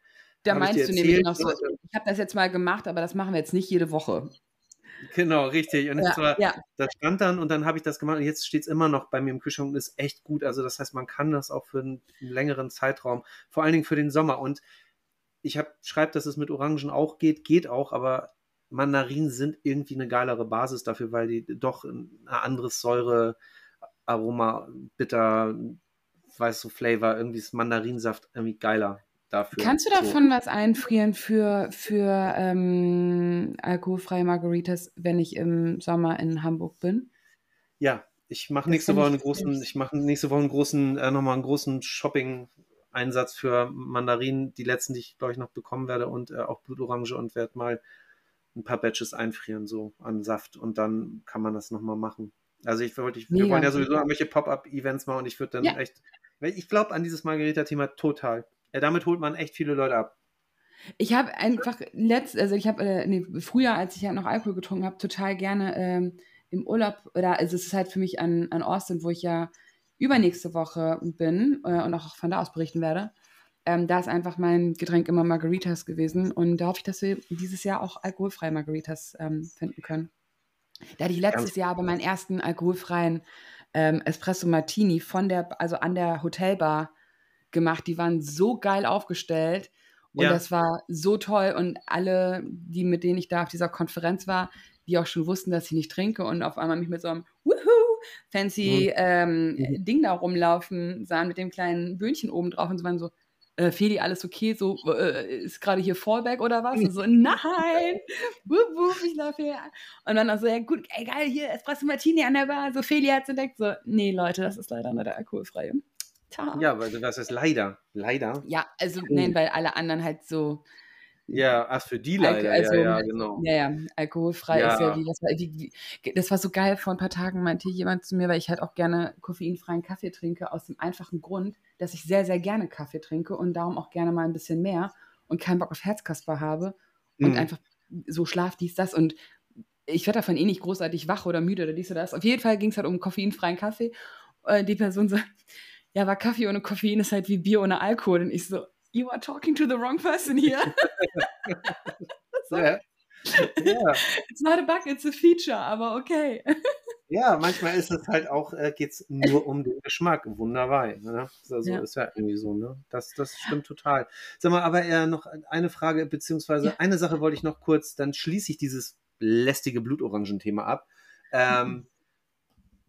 Da meinst du nämlich noch so, ich habe das jetzt mal gemacht, aber das machen wir jetzt nicht jede Woche. Genau, richtig. Und ja, war, ja. das stand dann und dann habe ich das gemacht und jetzt steht es immer noch bei mir im Kühlschrank und ist echt gut. Also das heißt, man kann das auch für einen, einen längeren Zeitraum, vor allen Dingen für den Sommer. Und ich habe schreibt, dass es mit Orangen auch geht, geht auch, aber Mandarinen sind irgendwie eine geilere Basis dafür, weil die doch ein anderes Säure, Aroma, bitter, weißt du, Flavor, irgendwie ist Mandarinsaft irgendwie geiler dafür. Kannst du davon so. was einfrieren für, für ähm, alkoholfreie Margaritas, wenn ich im Sommer in Hamburg bin? Ja, ich mache nächste Woche einen großen, ich mache nächste Woche einen großen, äh, nochmal einen großen Shopping-Einsatz für Mandarinen, die letzten, die ich, glaube ich, noch bekommen werde und äh, auch Blutorange und werde mal ein paar Batches einfrieren, so an Saft und dann kann man das nochmal machen. Also ich wollte, ich, wir wollen ja sowieso irgendwelche Pop-Up-Events machen und ich würde dann ja. echt, ich glaube an dieses Margarita-Thema total. Damit holt man echt viele Leute ab. Ich habe einfach letzt, also ich habe äh, nee, früher, als ich ja noch Alkohol getrunken habe, total gerne ähm, im Urlaub oder also es ist halt für mich an, an Austin, wo ich ja übernächste Woche bin äh, und auch von da aus berichten werde. Ähm, da ist einfach mein Getränk immer Margaritas gewesen und da hoffe ich, dass wir dieses Jahr auch alkoholfreie Margaritas ähm, finden können. Da hatte ich letztes Ganz Jahr aber meinen ersten alkoholfreien ähm, Espresso Martini von der, also an der Hotelbar gemacht. Die waren so geil aufgestellt. Und ja. das war so toll. Und alle, die mit denen ich da auf dieser Konferenz war, die auch schon wussten, dass ich nicht trinke und auf einmal mich mit so einem fancy mhm. ähm, mhm. Ding da rumlaufen sahen mit dem kleinen Böhnchen oben drauf und so waren so, äh, Feli, alles okay? So, äh, ist gerade hier Fallback oder was? Und so, *laughs* nein! wuff, wuff, ich laufe hier. Und dann auch so, ja gut, ey, geil, hier Espresso Martini an der Bar. So, Feli hat es entdeckt. So, nee, Leute, das ist leider nur der alkoholfreie. Tja. Ja, weil das ist leider. Leider. Ja, also oh. nein, weil alle anderen halt so. Ja, ach, für die leider, also, ja, ja, genau. Ja, ja, alkoholfrei ja. ist ja wie, das war, die, das war so geil, vor ein paar Tagen meinte jemand zu mir, weil ich halt auch gerne koffeinfreien Kaffee trinke, aus dem einfachen Grund, dass ich sehr, sehr gerne Kaffee trinke und darum auch gerne mal ein bisschen mehr und keinen Bock auf Herzkasper habe und mhm. einfach so Schlaf, dies, das und ich werde davon eh nicht großartig wach oder müde oder dies oder das. Auf jeden Fall ging es halt um koffeinfreien Kaffee. Äh, die Person so, ja, aber Kaffee ohne Koffein ist halt wie Bier ohne Alkohol. Und ich so, you are talking to the wrong person here. so. *laughs* *laughs* ja. ja. It's not a bug, it's a feature, aber okay. *laughs* ja, manchmal ist es halt auch, äh, geht es nur um den Geschmack. Wunderbar. Ne? Also ja. ist ja irgendwie so, ne? Das, das stimmt total. Sag mal, aber eher noch eine Frage, beziehungsweise ja. eine Sache wollte ich noch kurz, dann schließe ich dieses lästige Blutorangenthema ab. Ähm, mhm.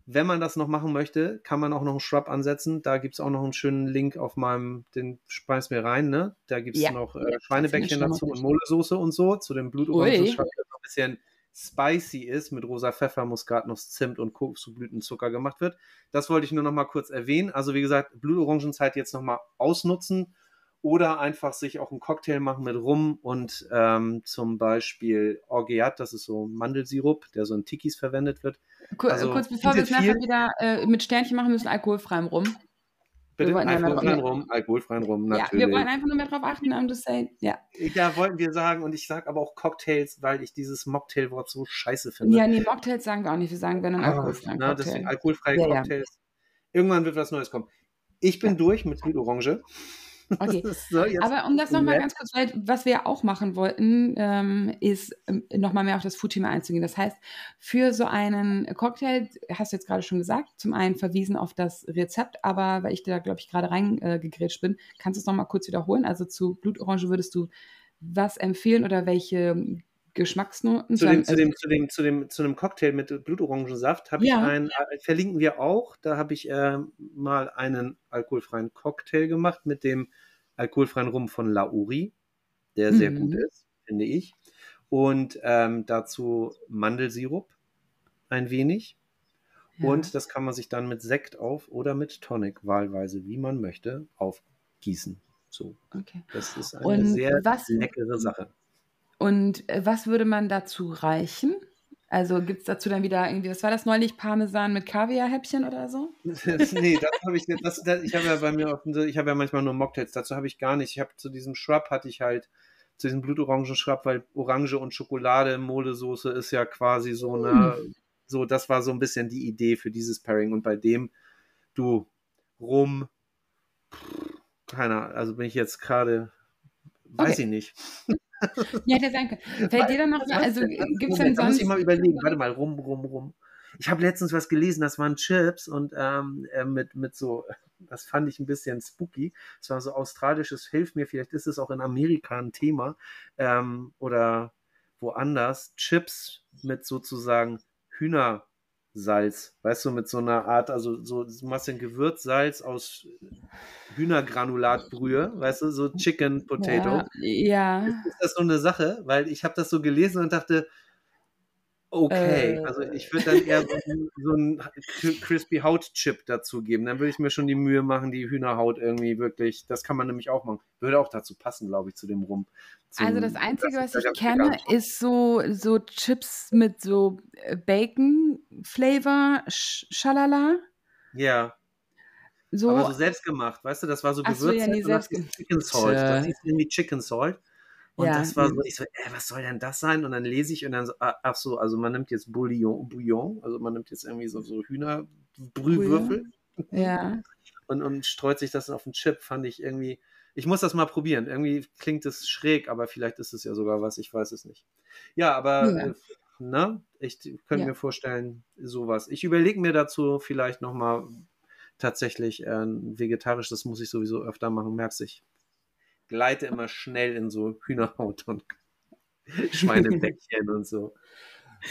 Wenn man das noch machen möchte, kann man auch noch einen Shrub ansetzen. Da gibt es auch noch einen schönen Link auf meinem, den speis mir rein, ne? Da gibt es ja. noch äh, Schweinebäckchen dazu und Molesoße und so, zu dem Blutorangen-Shrub, der noch ein bisschen spicy ist, mit rosa Pfeffer, Muskatnuss, Zimt und Kokosblütenzucker gemacht wird. Das wollte ich nur noch mal kurz erwähnen. Also wie gesagt, Blutorangenzeit jetzt noch mal ausnutzen oder einfach sich auch einen Cocktail machen mit Rum und ähm, zum Beispiel Orgeat, das ist so Mandelsirup, der so in Tikis verwendet wird. Kur also, kurz bevor wir es nachher wieder äh, mit Sternchen machen müssen, alkoholfreiem Rum. Bitte, alkoholfreien Rum, alkoholfreien Rum, natürlich. Ja, wir wollen einfach nur mehr drauf achten, um das say, ja. Ja, wollten wir sagen, und ich sage aber auch Cocktails, weil ich dieses Mocktail-Wort so scheiße finde. Ja, nee, Mocktails sagen wir auch nicht, wir sagen, wenn dann ah, alkoholfreien na, Cocktail. Deswegen alkoholfreie ja, Cocktails. Ja. Irgendwann wird was Neues kommen. Ich bin durch mit Blutorange. Okay. *laughs* so, Aber um das nochmal ganz kurz, weil, was wir auch machen wollten, ähm, ist ähm, nochmal mehr auf das Food-Thema einzugehen. Das heißt, für so einen Cocktail, hast du jetzt gerade schon gesagt, zum einen verwiesen auf das Rezept, aber weil ich da, glaube ich, gerade reingegrätscht bin, kannst du es nochmal kurz wiederholen? Also zu Blutorange würdest du was empfehlen oder welche Geschmacksnoten. Zu dem, zu, dem, zu, dem, zu, dem, zu einem Cocktail mit Blutorangensaft habe ja. ich einen, äh, verlinken wir auch, da habe ich äh, mal einen alkoholfreien Cocktail gemacht mit dem alkoholfreien Rum von Lauri, der sehr mhm. gut ist, finde ich. Und ähm, dazu Mandelsirup ein wenig. Ja. Und das kann man sich dann mit Sekt auf oder mit Tonic wahlweise, wie man möchte, aufgießen. So. Okay. Das ist eine Und sehr was, leckere Sache. Und äh, was würde man dazu reichen? Also gibt es dazu dann wieder irgendwie, was war das neulich, Parmesan mit Kaviar-Häppchen oder so? nee, das habe ich nicht. Das, das, ich habe ja bei mir, auf, ich habe ja manchmal nur Mocktails, dazu habe ich gar nicht. Ich habe zu diesem Shrub hatte ich halt, zu diesem Blutorangen-Shrub, weil Orange und Schokolade, Molesoße ist ja quasi so eine, mm. so, das war so ein bisschen die Idee für dieses Pairing. Und bei dem, du, Rum, keiner, also bin ich jetzt gerade, weiß Okay. ich nicht. *laughs* *laughs* Ja, der sein kann. Fällt dir dann noch, also? Was- gibt es denn da muss sonst. ich mal überlegen. Warte mal, rum, rum, rum. Ich habe letztens was gelesen, das waren Chips und ähm, äh, mit, mit so, *laughs* das fand ich ein bisschen spooky. Es war so australisches, hilf mir, vielleicht ist es auch in Amerika ein Thema ähm, oder woanders. Chips mit sozusagen Hühnersalz, weißt du, mit so einer Art, also so, du machst ein Gewürzsalz aus Hühnergranulatbrühe, weißt du, so Chicken Potato Ja, ja. ist das so eine Sache, weil ich habe das so gelesen und dachte, okay, Äh. also ich würde dann eher so, ein- so einen Crispy Haut Chip dazu geben. Dann würde ich mir schon die Mühe machen, die Hühnerhaut irgendwie wirklich, das kann man nämlich auch machen. Würde auch dazu passen, glaube ich, zu dem Rum. Zum- Also das Einzige, ist was ich kenne, ist so, so Chips mit so äh, Bacon-Flavor, Sch Schalala. Ja, So, aber so selbst gemacht, weißt du, das war so Ach so, ja, nee, und das hieß Chicken Salt. Das hieß irgendwie Chicken Salt. Und Ja, das war so, ich so, ey, was soll denn das sein? Und dann lese ich und dann so, ah, ach so, also man nimmt jetzt Bouillon, Bouillon also man nimmt jetzt irgendwie so, so Hühnerbrühwürfel ja. *laughs* und, und streut sich das auf den Chip, fand ich irgendwie. Ich muss das mal probieren. Irgendwie klingt es schräg, aber vielleicht ist es ja sogar was, ich weiß es nicht. Ja, aber Ja. äh, ne, ich könnte Ja. mir vorstellen, sowas. Ich überlege mir dazu vielleicht nochmal tatsächlich äh, vegetarisch, das muss ich sowieso öfter machen, merkst ich. Gleite immer schnell in so Hühnerhaut und *laughs* Schweinebäckchen und so.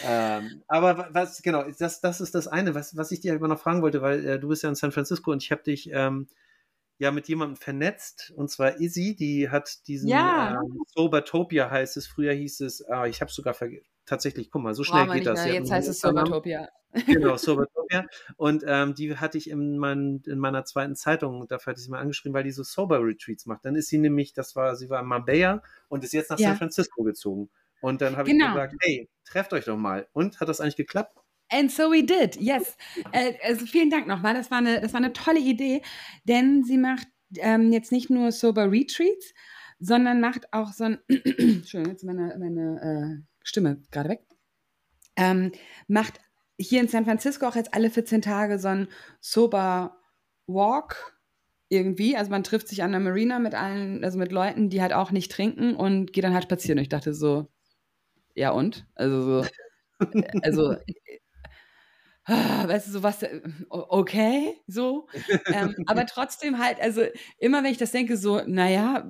Ähm, aber wa- was, genau, das, das ist das eine, was, was ich dir immer noch fragen wollte, weil äh, du bist ja in San Francisco und ich habe dich ähm, ja mit jemandem vernetzt, und zwar Izzy, die hat diesen Ja. ähm, Sobertopia heißt es, früher hieß es, ah, ich habe sogar vergessen, tatsächlich, guck mal, so schnell wir geht das. hat Jetzt heißt es Sobertopia. Genau, Sobertopia. Und ähm, die hatte ich in, mein, in meiner zweiten Zeitung, dafür hatte ich sie mal angeschrieben, weil die so Sober-Retreats macht. Dann ist sie nämlich, das war, sie war in Marbella und ist jetzt nach Ja. San Francisco gezogen. Und dann habe Genau. ich gesagt, hey, trefft euch doch mal. Und hat das eigentlich geklappt? And so we did, yes. Äh, also vielen Dank nochmal. Das war eine, das war eine tolle Idee, denn sie macht ähm, jetzt nicht nur Sober Retreats, sondern macht auch so ein, *clears throat* Entschuldigung, jetzt ist meine, meine äh, Stimme gerade weg, ähm, macht hier in San Francisco auch jetzt alle 14 Tage so ein Sober Walk irgendwie. Also man trifft sich an der Marina mit allen, also mit Leuten, die halt auch nicht trinken und geht dann halt spazieren. Und ich dachte so, ja und? Also so, also ah, weißt du, so was, äh, okay, so. ähm, *laughs* aber trotzdem halt, also immer wenn ich das denke, so, naja,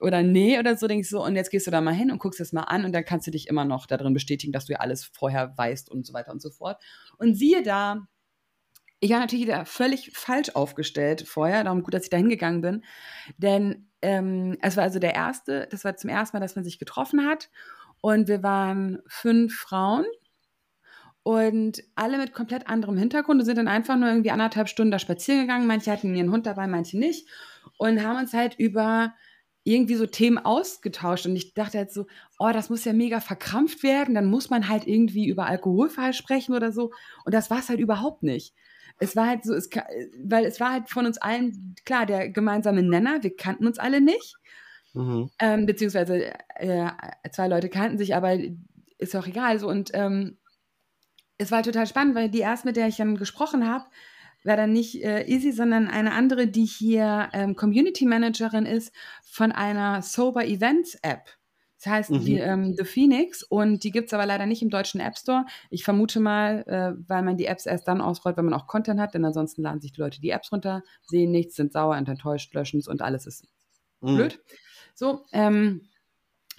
oder nee oder so, denke ich so, und jetzt gehst du da mal hin und guckst das mal an und dann kannst du dich immer noch darin bestätigen, dass du ja alles vorher weißt und so weiter und so fort. Und siehe da, ich war natürlich da völlig falsch aufgestellt vorher, darum gut, dass ich da hingegangen bin. Denn ähm, es war also der erste, das war zum ersten Mal, dass man sich getroffen hat. Und wir waren fünf Frauen und alle mit komplett anderem Hintergrund und sind dann einfach nur irgendwie anderthalb Stunden da spazieren gegangen. Manche hatten ihren Hund dabei, manche nicht. Und haben uns halt über irgendwie so Themen ausgetauscht. Und ich dachte halt so, oh, das muss ja mega verkrampft werden. Dann muss man halt irgendwie über Alkoholfall sprechen oder so. Und das war es halt überhaupt nicht. Es war halt so, es, weil es war halt von uns allen, klar, der gemeinsame Nenner, wir kannten uns alle nicht. Mhm. Ähm, beziehungsweise äh, zwei Leute kannten sich, aber ist auch egal. So. Und ähm, es war total spannend, weil die erste, mit der ich dann gesprochen habe, war dann nicht äh, Izzy, sondern eine andere, die hier ähm, Community Managerin ist von einer Sober Events App. Das heißt, Mhm. die, ähm, The Phoenix und die gibt es aber leider nicht im deutschen App Store. Ich vermute mal, äh, weil man die Apps erst dann ausrollt, wenn man auch Content hat, denn ansonsten laden sich die Leute die Apps runter, sehen nichts, sind sauer und enttäuscht, löschen es und alles ist Mhm. blöd. So, ähm,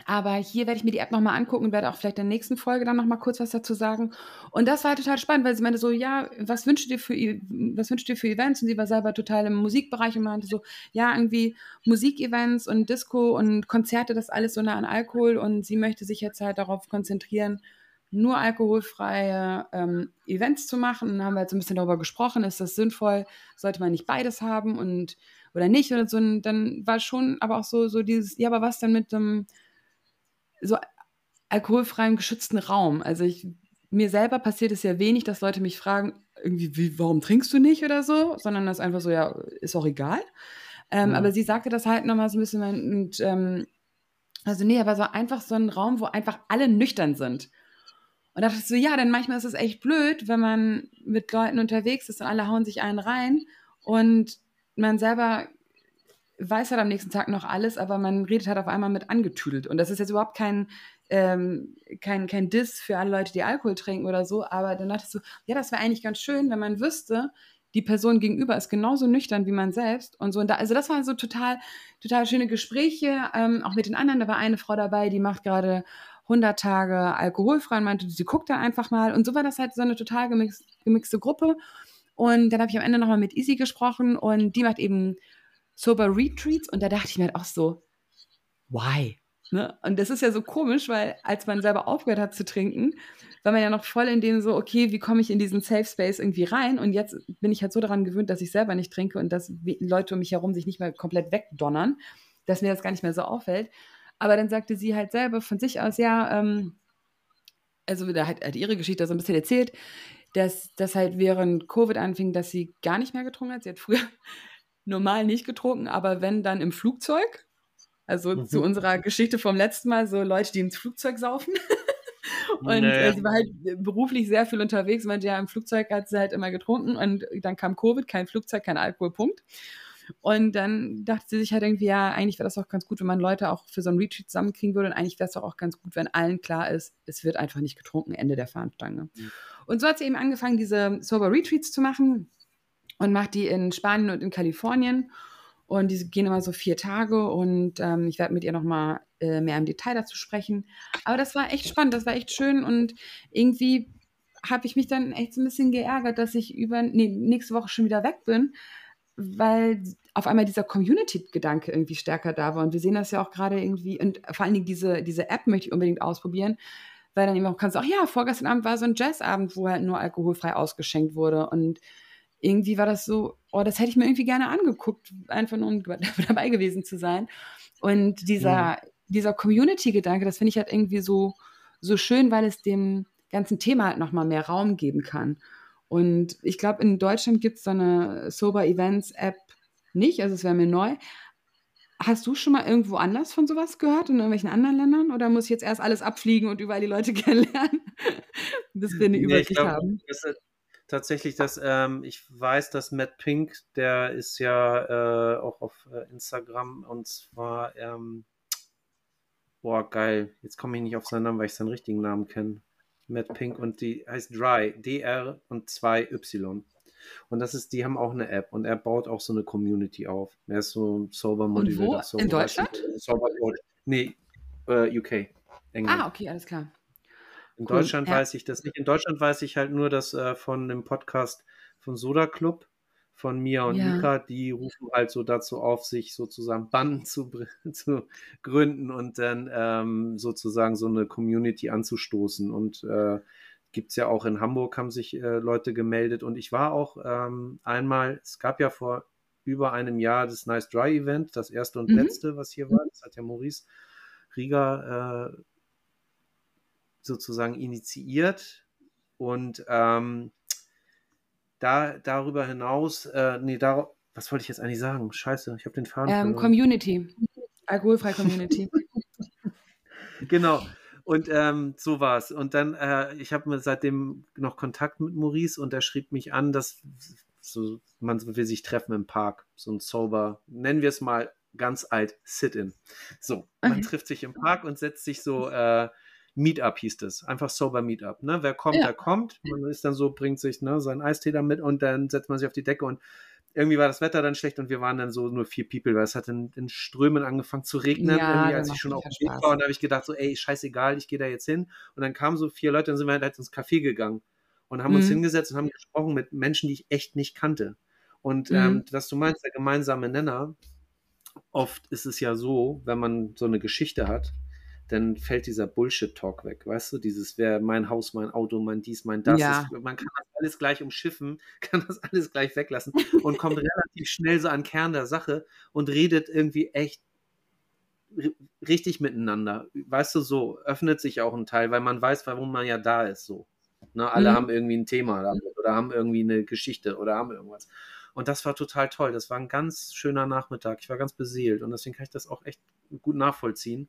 aber hier werde ich mir die App nochmal angucken und werde auch vielleicht in der nächsten Folge dann nochmal kurz was dazu sagen. Und das war total spannend, weil sie meinte so, ja, was wünschst du dir für, was wünschst du für Events? Und sie war selber total im Musikbereich und meinte so, ja, irgendwie Musikevents und Disco und Konzerte, das alles so nah an Alkohol und sie möchte sich jetzt halt darauf konzentrieren, nur alkoholfreie ähm, Events zu machen. Und dann haben wir jetzt ein bisschen darüber gesprochen, ist das sinnvoll, sollte man nicht beides haben und oder nicht oder so. Und dann war schon aber auch so, so dieses, ja, aber was denn mit dem so alkoholfreien, geschützten Raum? Also ich, mir selber passiert es ja wenig, dass Leute mich fragen, irgendwie, wie, warum trinkst du nicht oder so, sondern das ist einfach so, ja, ist auch egal. Ähm, Ja. Aber sie sagte das halt nochmal so ein bisschen und ähm, also nee, aber so einfach so ein Raum, wo einfach alle nüchtern sind. Und da dachte ich so, ja, denn manchmal ist es echt blöd, wenn man mit Leuten unterwegs ist und alle hauen sich einen rein und man selber weiß halt am nächsten Tag noch alles, aber man redet halt auf einmal mit angetüdelt. Und das ist jetzt überhaupt kein, ähm, kein, kein Diss für alle Leute, die Alkohol trinken oder so. Aber dann dachte ich so, ja, das wäre eigentlich ganz schön, wenn man wüsste, die Person gegenüber ist genauso nüchtern wie man selbst und so. Und da, also das waren so total, total schöne Gespräche, ähm, auch mit den anderen. Da war eine Frau dabei, die macht gerade 100 Tage alkoholfrei und meinte, sie guckt da einfach mal. Und so war das halt so eine total gemix, gemixte Gruppe. Und dann habe ich am Ende nochmal mit Easy gesprochen und die macht eben Sober Retreats und da dachte ich mir halt auch so, why? Ne? Und das ist ja so komisch, weil als man selber aufgehört hat zu trinken, war man ja noch voll in dem so, okay, wie komme ich in diesen Safe Space irgendwie rein? Und jetzt bin ich halt so daran gewöhnt, dass ich selber nicht trinke und dass Leute um mich herum sich nicht mehr komplett wegdonnern, dass mir das gar nicht mehr so auffällt. Aber dann sagte sie halt selber von sich aus, ja, ähm, also da hat, hat ihre Geschichte so ein bisschen erzählt, dass das halt während Covid anfing, dass sie gar nicht mehr getrunken hat. Sie hat früher normal nicht getrunken, aber wenn dann im Flugzeug. Also mhm. zu unserer Geschichte vom letzten Mal, so Leute, die ins Flugzeug saufen. *laughs* und nee. äh, sie war halt beruflich sehr viel unterwegs, meinte ja, im Flugzeug hat sie halt immer getrunken und dann kam Covid, kein Flugzeug, kein Alkohol, Punkt. Und dann dachte sie sich halt irgendwie, ja, eigentlich wäre das auch ganz gut, wenn man Leute auch für so ein Retreat zusammenkriegen würde. Und eigentlich wäre es doch auch ganz gut, wenn allen klar ist, es wird einfach nicht getrunken, Ende der Fahnenstange. Mhm. Und so hat sie eben angefangen, diese Sober Retreats zu machen und macht die in Spanien und in Kalifornien. Und die gehen immer so vier Tage und ähm, ich werde mit ihr nochmal äh, mehr im Detail dazu sprechen. Aber das war echt spannend, das war echt schön und irgendwie habe ich mich dann echt so ein bisschen geärgert, dass ich über nee, nächste Woche schon wieder weg bin, weil auf einmal dieser Community-Gedanke irgendwie stärker da war. Und wir sehen das ja auch gerade irgendwie, und vor allen Dingen diese, diese App möchte ich unbedingt ausprobieren, weil dann eben auch kannst, ach ja, vorgestern Abend war so ein Jazzabend, wo halt nur alkoholfrei ausgeschenkt wurde. Und irgendwie war das so, oh, das hätte ich mir irgendwie gerne angeguckt, einfach nur um *laughs* dabei gewesen zu sein. Und dieser, mhm. dieser Community-Gedanke, das finde ich halt irgendwie so, so schön, weil es dem ganzen Thema halt nochmal mehr Raum geben kann. Und ich glaube, in Deutschland gibt es so eine Sober Events App nicht, also es wäre mir neu. Hast du schon mal irgendwo anders von sowas gehört, in irgendwelchen anderen Ländern? Oder muss ich jetzt erst alles abfliegen und überall die Leute *laughs* kennenlernen, bis wir eine Übersicht nee, glaub, haben? Das ist tatsächlich, dass ähm, ich weiß, dass Matt Pink, der ist ja äh, auch auf äh, Instagram und zwar, ähm, boah, geil, jetzt komme ich nicht auf seinen Namen, weil ich seinen richtigen Namen kenne. Matt Pink und die heißt Dry, DR und 2 Y. Und das ist, die haben auch eine App und er baut auch so eine Community auf. Er ist so ein Sober Motivator. Sober In Deutschland? Sober Nee, äh, UK. England. Ah, okay, alles klar. In cool. Deutschland ja. weiß ich das nicht. In Deutschland weiß ich halt nur, dass äh, von dem Podcast von Soda Club, von Mia und ja. Mika, die rufen halt so dazu auf, sich sozusagen Banden zu, *laughs* zu gründen und dann ähm, sozusagen so eine Community anzustoßen. Und äh, gibt es ja auch in Hamburg, haben sich äh, Leute gemeldet. Und ich war auch ähm, einmal, es gab ja vor über einem Jahr das Nice Dry Event, das erste und mhm. letzte, was hier war. Das hat ja Maurice Rieger äh, sozusagen initiiert. Und ähm, da darüber hinaus, äh, nee, da, was wollte ich jetzt eigentlich sagen? Scheiße, ich habe den Faden. Ähm, Community. Alkoholfrei Community. *laughs* *laughs* genau. Und ähm, so war es. Und dann, äh, ich habe seitdem noch Kontakt mit Maurice und er schrieb mich an, dass so, man will sich treffen im Park. So ein Sober, nennen wir es mal ganz alt, Sit-in. So, man okay. trifft sich im Park und setzt sich so äh, Meetup hieß es. Einfach sober Meetup. Ne? Wer kommt, ja. der kommt. Man ist dann so, bringt sich ne, seinen Eistee da mit und dann setzt man sich auf die Decke und irgendwie war das Wetter dann schlecht und wir waren dann so nur vier People, weil es hat in, in Strömen angefangen zu regnen, ja, irgendwie, als ich schon auf dem Weg war. Und da habe ich gedacht, so, ey, scheißegal, ich gehe da jetzt hin. Und dann kamen so vier Leute, dann sind wir halt ins Café gegangen und haben mhm. uns hingesetzt und haben gesprochen mit Menschen, die ich echt nicht kannte. Und mhm. ähm, was du meinst, der gemeinsame Nenner, oft ist es ja so, wenn man so eine Geschichte hat, dann fällt dieser Bullshit-Talk weg, weißt du? Dieses, wer mein Haus, mein Auto, mein dies, mein das. Ja. Ist, man kann das alles gleich umschiffen, *laughs* kann das alles gleich weglassen und kommt *laughs* relativ schnell so an Kern der Sache und redet irgendwie echt richtig miteinander. Weißt du, so öffnet sich auch ein Teil, weil man weiß, warum man ja da ist, so. Ne, alle mhm. haben irgendwie ein Thema damit oder haben irgendwie eine Geschichte oder haben irgendwas. Und das war total toll. Das war ein ganz schöner Nachmittag. Ich war ganz beseelt und deswegen kann ich das auch echt gut nachvollziehen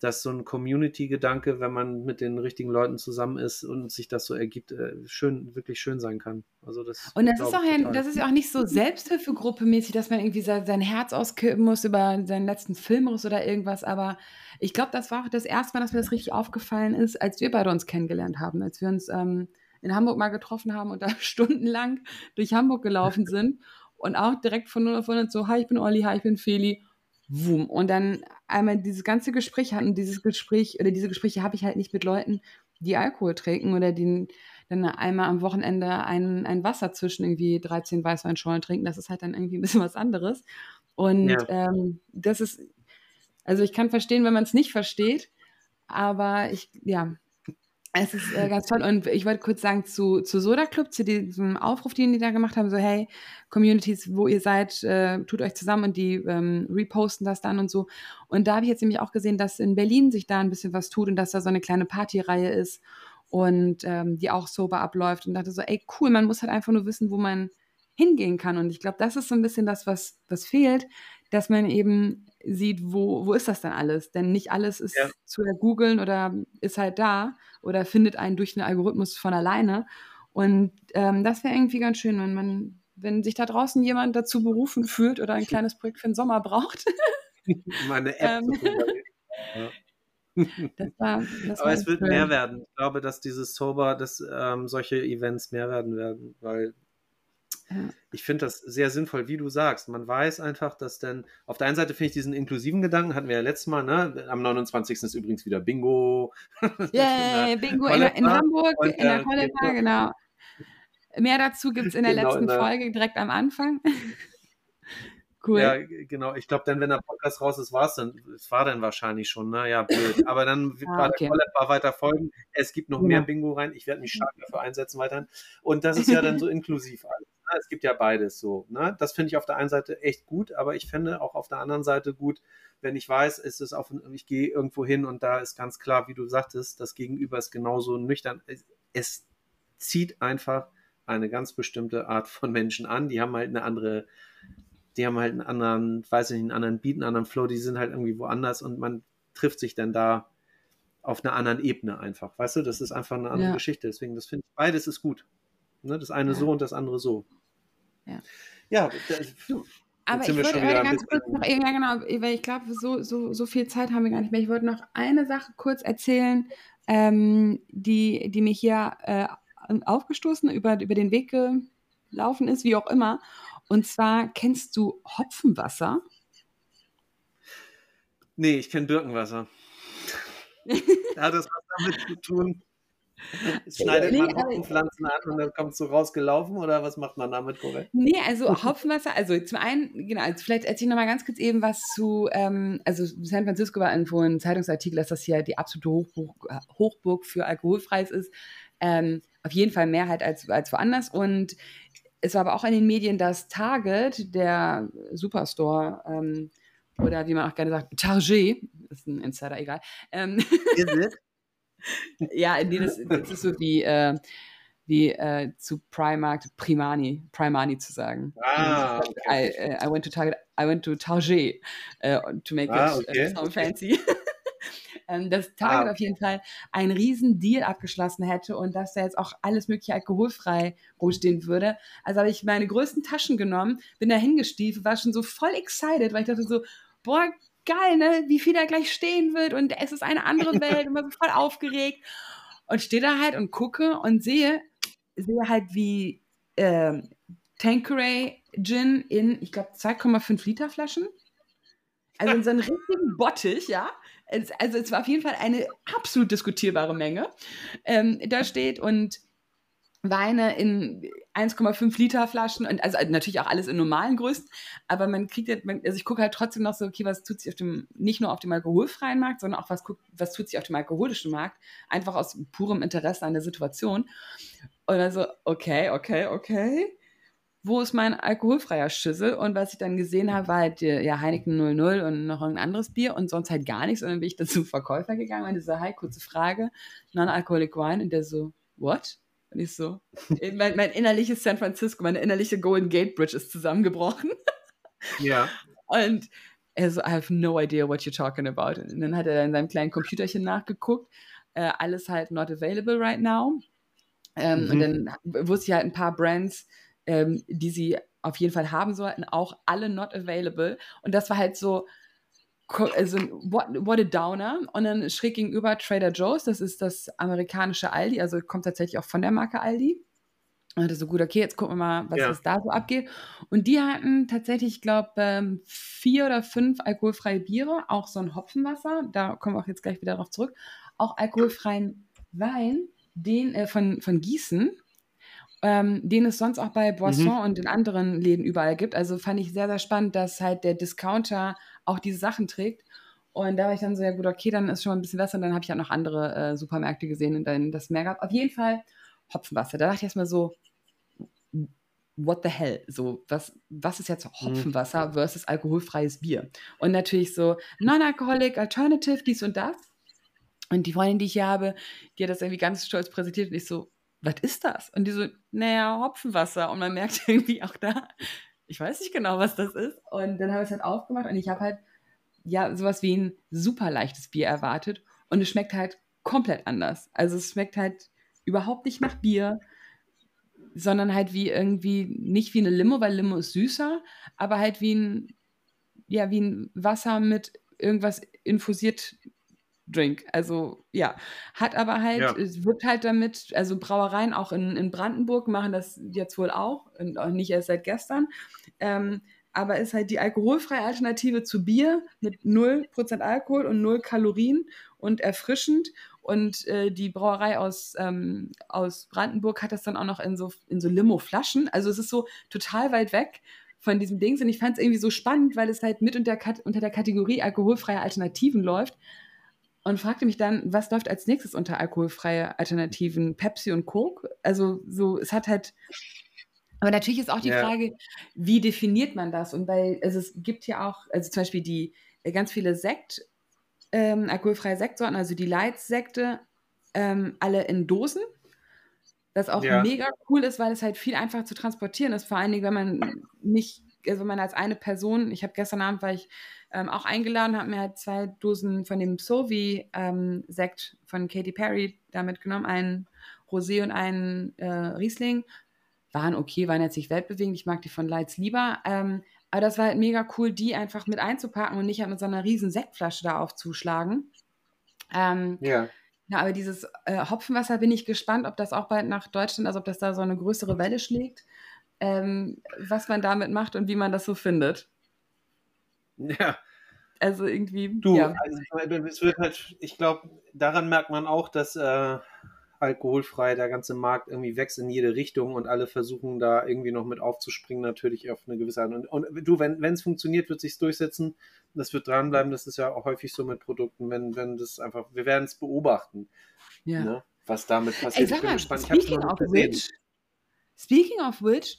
dass so ein Community-Gedanke, wenn man mit den richtigen Leuten zusammen ist und sich das so ergibt, äh, schön, wirklich schön sein kann. Also das und das ist auch ein, das ist ja auch nicht so Selbsthilfegruppe-mäßig, dass man irgendwie sein Herz auskippen muss über seinen letzten Filmriss oder irgendwas, aber ich glaube, das war auch das erste Mal, dass mir das richtig aufgefallen ist, als wir beide uns kennengelernt haben, als wir uns ähm, in Hamburg mal getroffen haben und da *laughs* stundenlang durch Hamburg gelaufen sind und auch direkt von 0 auf 100 so, hi, ich bin Olli, hi, ich bin Feli Wum. Und dann einmal dieses ganze Gespräch hatten, dieses Gespräch, oder diese Gespräche habe ich halt nicht mit Leuten, die Alkohol trinken oder die dann einmal am Wochenende ein, ein Wasser zwischen irgendwie 13 Weißweinschollen trinken. Das ist halt dann irgendwie ein bisschen was anderes. Und ja. ähm, das ist, also ich kann verstehen, wenn man es nicht versteht, aber ich, ja, es ist äh, ganz toll. Und ich wollte kurz sagen zu, zu Soda Club, zu diesem Aufruf, den die da gemacht haben, so hey, Communities, wo ihr seid, äh, tut euch zusammen und die ähm, reposten das dann und so. Und da habe ich jetzt nämlich auch gesehen, dass in Berlin sich da ein bisschen was tut und dass da so eine kleine Partyreihe ist und ähm, die auch sober abläuft und dachte so, ey, cool, man muss halt einfach nur wissen, wo man hingehen kann. Und ich glaube, das ist so ein bisschen das, was, was fehlt, dass man eben sieht, wo, wo ist das denn alles? Denn nicht alles ist ja. zu googeln oder ist halt da oder findet einen durch den Algorithmus von alleine. Und ähm, das wäre irgendwie ganz schön, wenn man, wenn sich da draußen jemand dazu berufen fühlt oder ein kleines Projekt für den Sommer braucht. *laughs* Meine App. Ähm. *laughs* Das war, das Aber es wird schön. mehr werden. Ich glaube, dass dieses Sober, dass ähm, solche Events mehr werden werden, weil ich finde das sehr sinnvoll, wie du sagst. Man weiß einfach, dass dann, auf der einen Seite finde ich diesen inklusiven Gedanken, hatten wir ja letztes Mal, ne? Am 29. ist übrigens wieder Bingo. *laughs* Yay, Bingo in, in, Hamburg, und, in der äh, genau. Mehr dazu gibt es in der genau, letzten in der, Folge direkt am Anfang. *laughs* Cool. Ja, genau. Ich glaube, dann, wenn der Podcast raus ist, war es dann, es war dann wahrscheinlich schon, ne? Ja, blöd. Aber dann *laughs* ah, war okay. der Collab weiter folgen. Es gibt noch ja. mehr Bingo rein. Ich werde mich stark dafür einsetzen weiterhin. Und das ist ja dann so inklusiv alles. Es gibt ja beides so. Ne? Das finde ich auf der einen Seite echt gut, aber ich finde auch auf der anderen Seite gut, wenn ich weiß, es ist auf, ich gehe irgendwo hin und da ist ganz klar, wie du sagtest, das Gegenüber ist genauso nüchtern. Es, es zieht einfach eine ganz bestimmte Art von Menschen an. Die haben halt eine andere die haben halt einen anderen, weiß ich nicht, einen anderen Beat, einen anderen Flow, die sind halt irgendwie woanders und man trifft sich dann da auf einer anderen Ebene einfach. Weißt du, das ist einfach eine andere ja. Geschichte. Deswegen, das finde ich, beides ist gut. Ne? Das eine ja. so und das andere so. Ja. Ja, das, aber ich wollte ganz kurz noch, ja genau, weil ich glaube, so, so, so viel Zeit haben wir gar nicht mehr. Ich wollte noch eine Sache kurz erzählen, ähm, die, die mir hier äh, aufgestoßen, über, über den Weg gelaufen ist, wie auch immer. Und zwar kennst du Hopfenwasser? Nee, ich kenne Birkenwasser. *laughs* Hat das was damit zu tun? *laughs* Schneidet nee, man Hopfenpflanzen an und dann kommt es so rausgelaufen oder was macht man damit korrekt? Nee, also *laughs* Hopfenwasser, also zum einen, genau, also vielleicht erzähle ich nochmal ganz kurz eben was zu, ähm, also San Francisco war irgendwo ein Zeitungsartikel, dass das hier die absolute Hochburg, Hochburg für alkoholfreies ist. Ähm, auf jeden Fall mehr halt als, als woanders und es war aber auch in den Medien, dass Target, der Superstore, ähm, oder wie man auch gerne sagt, Target, ist ein Insider, egal. Ähm, ja, nee, das, das, ist so wie, äh, wie äh, zu Primark, Primani, Primani zu sagen. Ah, okay. I, uh, I went to Target, I went to Target uh, to make ah, it okay. uh, sound fancy *laughs* ähm, dass Target ah. auf jeden Fall einen riesen Deal abgeschlossen hätte und dass da jetzt auch alles mögliche alkoholfrei rumstehen würde. Also habe ich meine größten Taschen genommen, bin da hingestiefelt, war schon so voll excited, weil ich dachte so, boah, geil, ne, wie viel da gleich stehen wird und es ist eine andere *laughs* Welt und war so voll aufgeregt und stehe da halt und gucke und sehe, sehe halt wie äh, Tanqueray Gin in, ich glaube, 2,5 Liter Flaschen. Also in so einem *laughs* richtigen Bottich, ja also es war auf jeden Fall eine absolut diskutierbare Menge, ähm, da steht und Weine in 1,5 Liter Flaschen und also natürlich auch alles in normalen Größen, aber man kriegt ja, also ich gucke halt trotzdem noch so, okay, was tut sich auf dem, nicht nur auf dem alkoholfreien Markt, sondern auch was, was tut sich auf dem alkoholischen Markt, einfach aus purem Interesse an der Situation. Und also, okay, okay, okay wo ist mein alkoholfreier Schüssel? Und was ich dann gesehen habe, war halt ja, Heineken 00 und noch ein anderes Bier und sonst halt gar nichts. Und dann bin ich dazu *laughs* Verkäufer gegangen und so, hi, kurze Frage, non-alcoholic wine. Und der so, what? Und ich so, mein, mein innerliches San Francisco, meine innerliche Golden Gate Bridge ist zusammengebrochen. Ja. Und Er so, I have no idea what you're talking about. Und dann hat er in seinem kleinen Computerchen nachgeguckt. Äh, alles halt not available right now. Ähm, mhm. Und dann wusste ich halt ein paar Brands, ähm, die sie auf jeden Fall haben sollten, auch alle not available. Und das war halt so, also what, what a Downer. Und dann schräg gegenüber Trader Joe's, das ist das amerikanische Aldi, also kommt tatsächlich auch von der Marke Aldi. Und so gut, okay, jetzt gucken wir mal, was, ja. da so abgeht. Und die hatten tatsächlich, ich glaube, ähm, vier oder fünf alkoholfreie Biere, auch so ein Hopfenwasser, da kommen wir auch jetzt gleich wieder darauf zurück, auch alkoholfreien Wein, den äh, von, von Gießen, ähm, den es sonst auch bei Boisson mhm. und in anderen Läden überall gibt. Also fand ich sehr, sehr spannend, dass halt der Discounter auch diese Sachen trägt. Und da war ich dann so, ja gut, okay, dann ist schon mal ein bisschen besser. Und dann habe ich auch noch andere äh, Supermärkte gesehen und dann das mehr gab. Auf jeden Fall Hopfenwasser. Da dachte ich erstmal so, what the hell? So, was, was ist jetzt mhm. Hopfenwasser versus alkoholfreies Bier? Und natürlich so Non-Alcoholic Alternative, dies und das. Und die Freundin, die ich hier habe, die hat das irgendwie ganz stolz präsentiert und ich so, was ist das? Und die so, naja, Hopfenwasser. Und man merkt *laughs* irgendwie auch da, ich weiß nicht genau, was das ist. Und dann habe ich es halt aufgemacht und ich habe halt, ja, sowas wie ein super leichtes Bier erwartet. Und es schmeckt halt komplett anders. Also es schmeckt halt überhaupt nicht nach Bier, sondern halt wie irgendwie, nicht wie eine Limo, weil Limo ist süßer, aber halt wie ein, ja, wie ein Wasser mit irgendwas infusiert Drink. Also ja, hat aber halt, ja. es wird halt damit, also Brauereien auch in, in Brandenburg machen das jetzt wohl auch, und auch nicht erst seit gestern. Ähm, aber ist halt die alkoholfreie Alternative zu Bier mit 0% Alkohol und 0 Kalorien und erfrischend. Und äh, die Brauerei aus, ähm, aus Brandenburg hat das dann auch noch in so, in so Limo-Flaschen. Also es ist so total weit weg von diesem Ding. Und ich fand es irgendwie so spannend, weil es halt mit unter, unter der Kategorie alkoholfreie Alternativen läuft und fragte mich dann, was läuft als nächstes unter alkoholfreie Alternativen? Pepsi und Coke? Also so, es hat halt. Aber natürlich ist auch die ja. Frage, wie definiert man das? Und weil also es gibt ja auch, also zum Beispiel die äh, ganz viele Sekt, ähm, alkoholfreie Sektsorten, also die Light-Sekte, ähm, alle in Dosen. Das auch ja. mega cool ist, weil es halt viel einfacher zu transportieren ist. Vor allen Dingen, wenn man nicht, also wenn man als eine Person, ich habe gestern Abend, weil ich ähm, auch eingeladen, habe mir halt zwei Dosen von dem Sovi-Sekt ähm, von Katy Perry da mitgenommen, einen Rosé und einen äh, Riesling. Waren okay, waren jetzt nicht weltbewegend, ich mag die von Lights lieber. Ähm, aber das war halt mega cool, die einfach mit einzupacken und nicht halt mit so einer riesen Sektflasche da aufzuschlagen. Ähm, ja. Ja, aber dieses äh, Hopfenwasser bin ich gespannt, ob das auch bald nach Deutschland, also ob das da so eine größere Welle schlägt, ähm, was man damit macht und wie man das so findet. Ja. Also irgendwie. Du, ja. also es wird halt, ich glaube, daran merkt man auch, dass äh, alkoholfrei der ganze Markt irgendwie wächst in jede Richtung und alle versuchen da irgendwie noch mit aufzuspringen, natürlich auf eine gewisse Art. Und, und du, wenn es funktioniert, wird sich durchsetzen. Das wird dranbleiben. Das ist ja auch häufig so mit Produkten, wenn, wenn das einfach, wir werden es beobachten. Ja. Ne, was damit passiert. Ey, sag mal, speaking of which, speaking of which,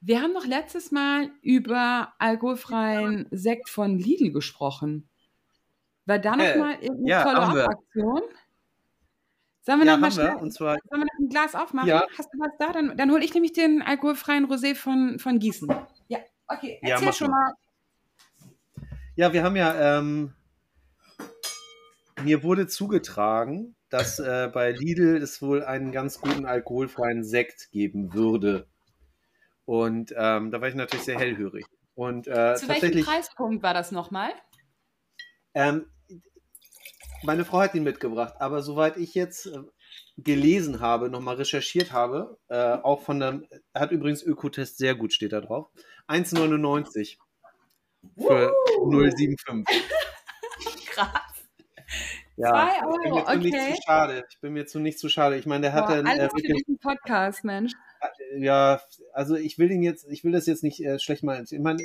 wir haben noch letztes Mal über alkoholfreien Sekt von Lidl gesprochen. War da noch äh, mal irgendeine ja, Follow-up-Aktion? Sollen wir ja, noch mal schnell, wir, und zwar, sollen wir noch ein Glas aufmachen? Ja. Hast du was da? Dann, dann hole ich nämlich den alkoholfreien Rosé von, von Gießen. Ja, okay. Erzähl ja, schon mal. Ja, wir haben ja, ähm, mir wurde zugetragen, dass äh, bei Lidl es wohl einen ganz guten alkoholfreien Sekt geben würde. Und ähm, da war ich natürlich sehr hellhörig. Und, äh, Zu welchem Preispunkt war das nochmal? Ähm, meine Frau hat ihn mitgebracht, aber soweit ich jetzt äh, gelesen habe, nochmal recherchiert habe, äh, auch von der, hat übrigens Ökotest sehr gut, steht da drauf. 1,99 für uh. *laughs* 0,75. Krass. Ja, Zwei Euro, ich bin mir okay. nicht zu schade. Ich bin mir zu nicht zu schade. Ich meine, der Boah, hatte alles äh, für diesen Podcast, Mensch ja, also ich will ihn jetzt, ich will das jetzt nicht äh, schlecht meinen. Ich meine,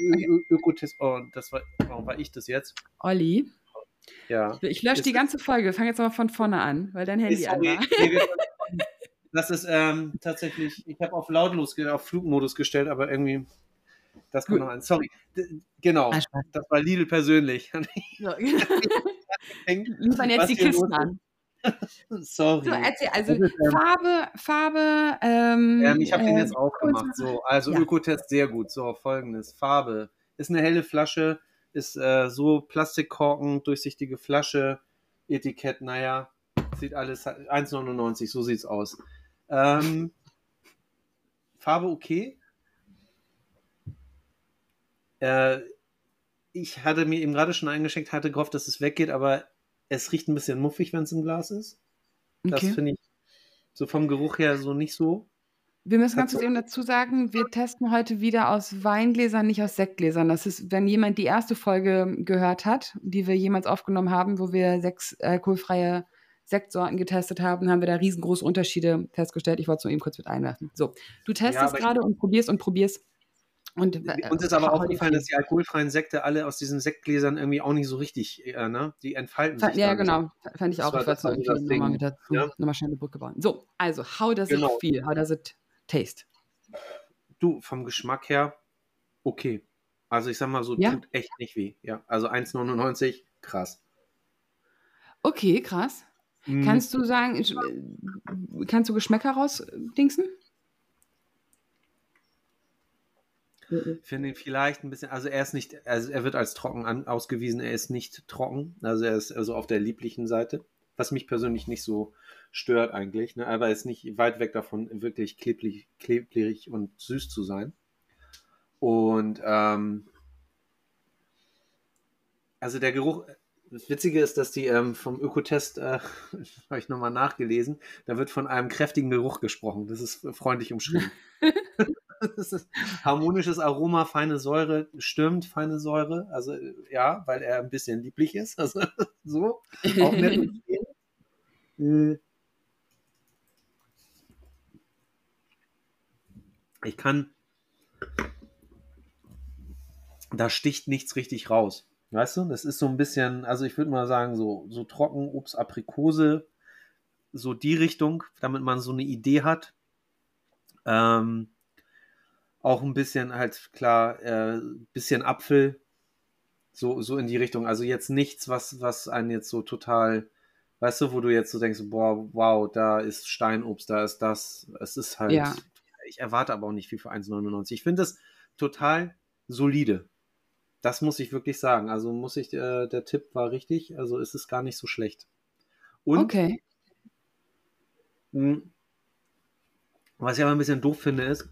Ökotest, oh, das war, warum war ich das jetzt? Olli. Ja. Ich lösche die ganze Folge. Wir fangen jetzt aber von vorne an, weil dein Handy an war. *laughs* Das ist ähm, tatsächlich, ich habe auf lautlos, auf Flugmodus gestellt, aber irgendwie, das kommt noch ein. Sorry. D genau, ah, das war Lidl persönlich. *laughs* So. Liefern jetzt die Kisten an. *laughs* Sorry. So, erzähl, also ist, ähm, Farbe, Farbe. Ähm, ähm, ich habe äh, den jetzt auch gemacht. So, also ja. Ökotest sehr gut. So, folgendes: Farbe ist eine helle Flasche. Ist äh, so Plastikkorken, durchsichtige Flasche, Etikett, naja, sieht alles 1,99, so sieht's aus. Ähm, Farbe okay. Äh, ich hatte mir eben gerade schon eingeschenkt, hatte gehofft, dass es weggeht, aber es riecht ein bisschen muffig, wenn es im Glas ist. Das Okay. finde ich so vom Geruch her so nicht so. Wir müssen ganz kurz eben dazu sagen, wir testen heute wieder aus Weingläsern, nicht aus Sektgläsern. Das ist, wenn jemand die erste Folge gehört hat, die wir jemals aufgenommen haben, wo wir sechs alkoholfreie Sektsorten getestet haben, haben wir da riesengroße Unterschiede festgestellt. Ich wollte es nur eben kurz mit einwerfen. So, du testest ich- gerade und probierst und probierst. Und, äh, Uns ist aber aufgefallen, dass die alkoholfreien Sekte alle aus diesen Sektgläsern irgendwie auch nicht so richtig, äh, ne? Die entfalten sich. Ja, genau. Fand ich auch. Ich wollte so irgendwie nochmal mit dazu, ja. nochmal schnell eine Brücke bauen. So, also, how does Genau. it feel? How does it taste? Du, vom Geschmack her, okay. Also ich sag mal so, Ja? tut echt nicht weh. Ja, also 1,99, krass. Okay, krass. Mm, Kannst du sagen, äh, kannst du Geschmäcker rausdingsen? Finde ihn vielleicht ein bisschen, also er ist nicht, also er wird als trocken an, ausgewiesen, er ist nicht trocken, also er ist also auf der lieblichen Seite, was mich persönlich nicht so stört eigentlich, ne? aber er ist nicht weit weg davon, wirklich klebrig, klebrig und süß zu sein. Und ähm, also der Geruch, das Witzige ist, dass die ähm, vom Ökotest, äh, *laughs* habe ich nochmal nachgelesen, da wird von einem kräftigen Geruch gesprochen. Das ist freundlich umschrieben. *laughs* *laughs* das ist harmonisches Aroma, feine Säure, stimmt, feine Säure. Also äh, ja, weil er ein bisschen lieblich ist. *laughs* Also so, auch nett und. *laughs* Äh, Ich kann, da sticht nichts richtig raus. Weißt du, das ist so ein bisschen, also ich würde mal sagen, so, so trocken, Obst, Aprikose, so die Richtung, damit man so eine Idee hat. Ähm, auch ein bisschen halt klar, äh, bisschen Apfel, so, so in die Richtung. Also jetzt nichts, was, was einen jetzt so total, weißt du, wo du jetzt so denkst, boah, wow, da ist Steinobst, da ist das. Es ist halt, Ja. ich erwarte aber auch nicht viel für 1,99. Ich finde das total solide. Das muss ich wirklich sagen. Also muss ich, äh, der Tipp war richtig. Also ist es gar nicht so schlecht. Und Okay. mh, was ich aber ein bisschen doof finde, ist,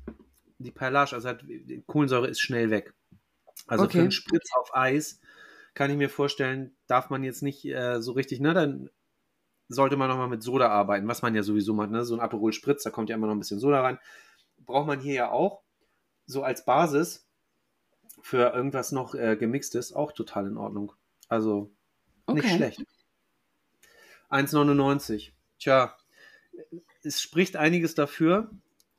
die Perlage, also die Kohlensäure ist schnell weg. Also Okay. für einen Spritz auf Eis kann ich mir vorstellen, darf man jetzt nicht äh, so richtig, ne, dann sollte man nochmal mit Soda arbeiten, was man ja sowieso macht, ne, so ein Aperol Spritz, da kommt ja immer noch ein bisschen Soda rein. Braucht man hier ja auch, so als Basis für irgendwas noch äh, gemixtes, auch total in Ordnung. Also nicht Okay. schlecht. 1,99. Tja, es spricht einiges dafür,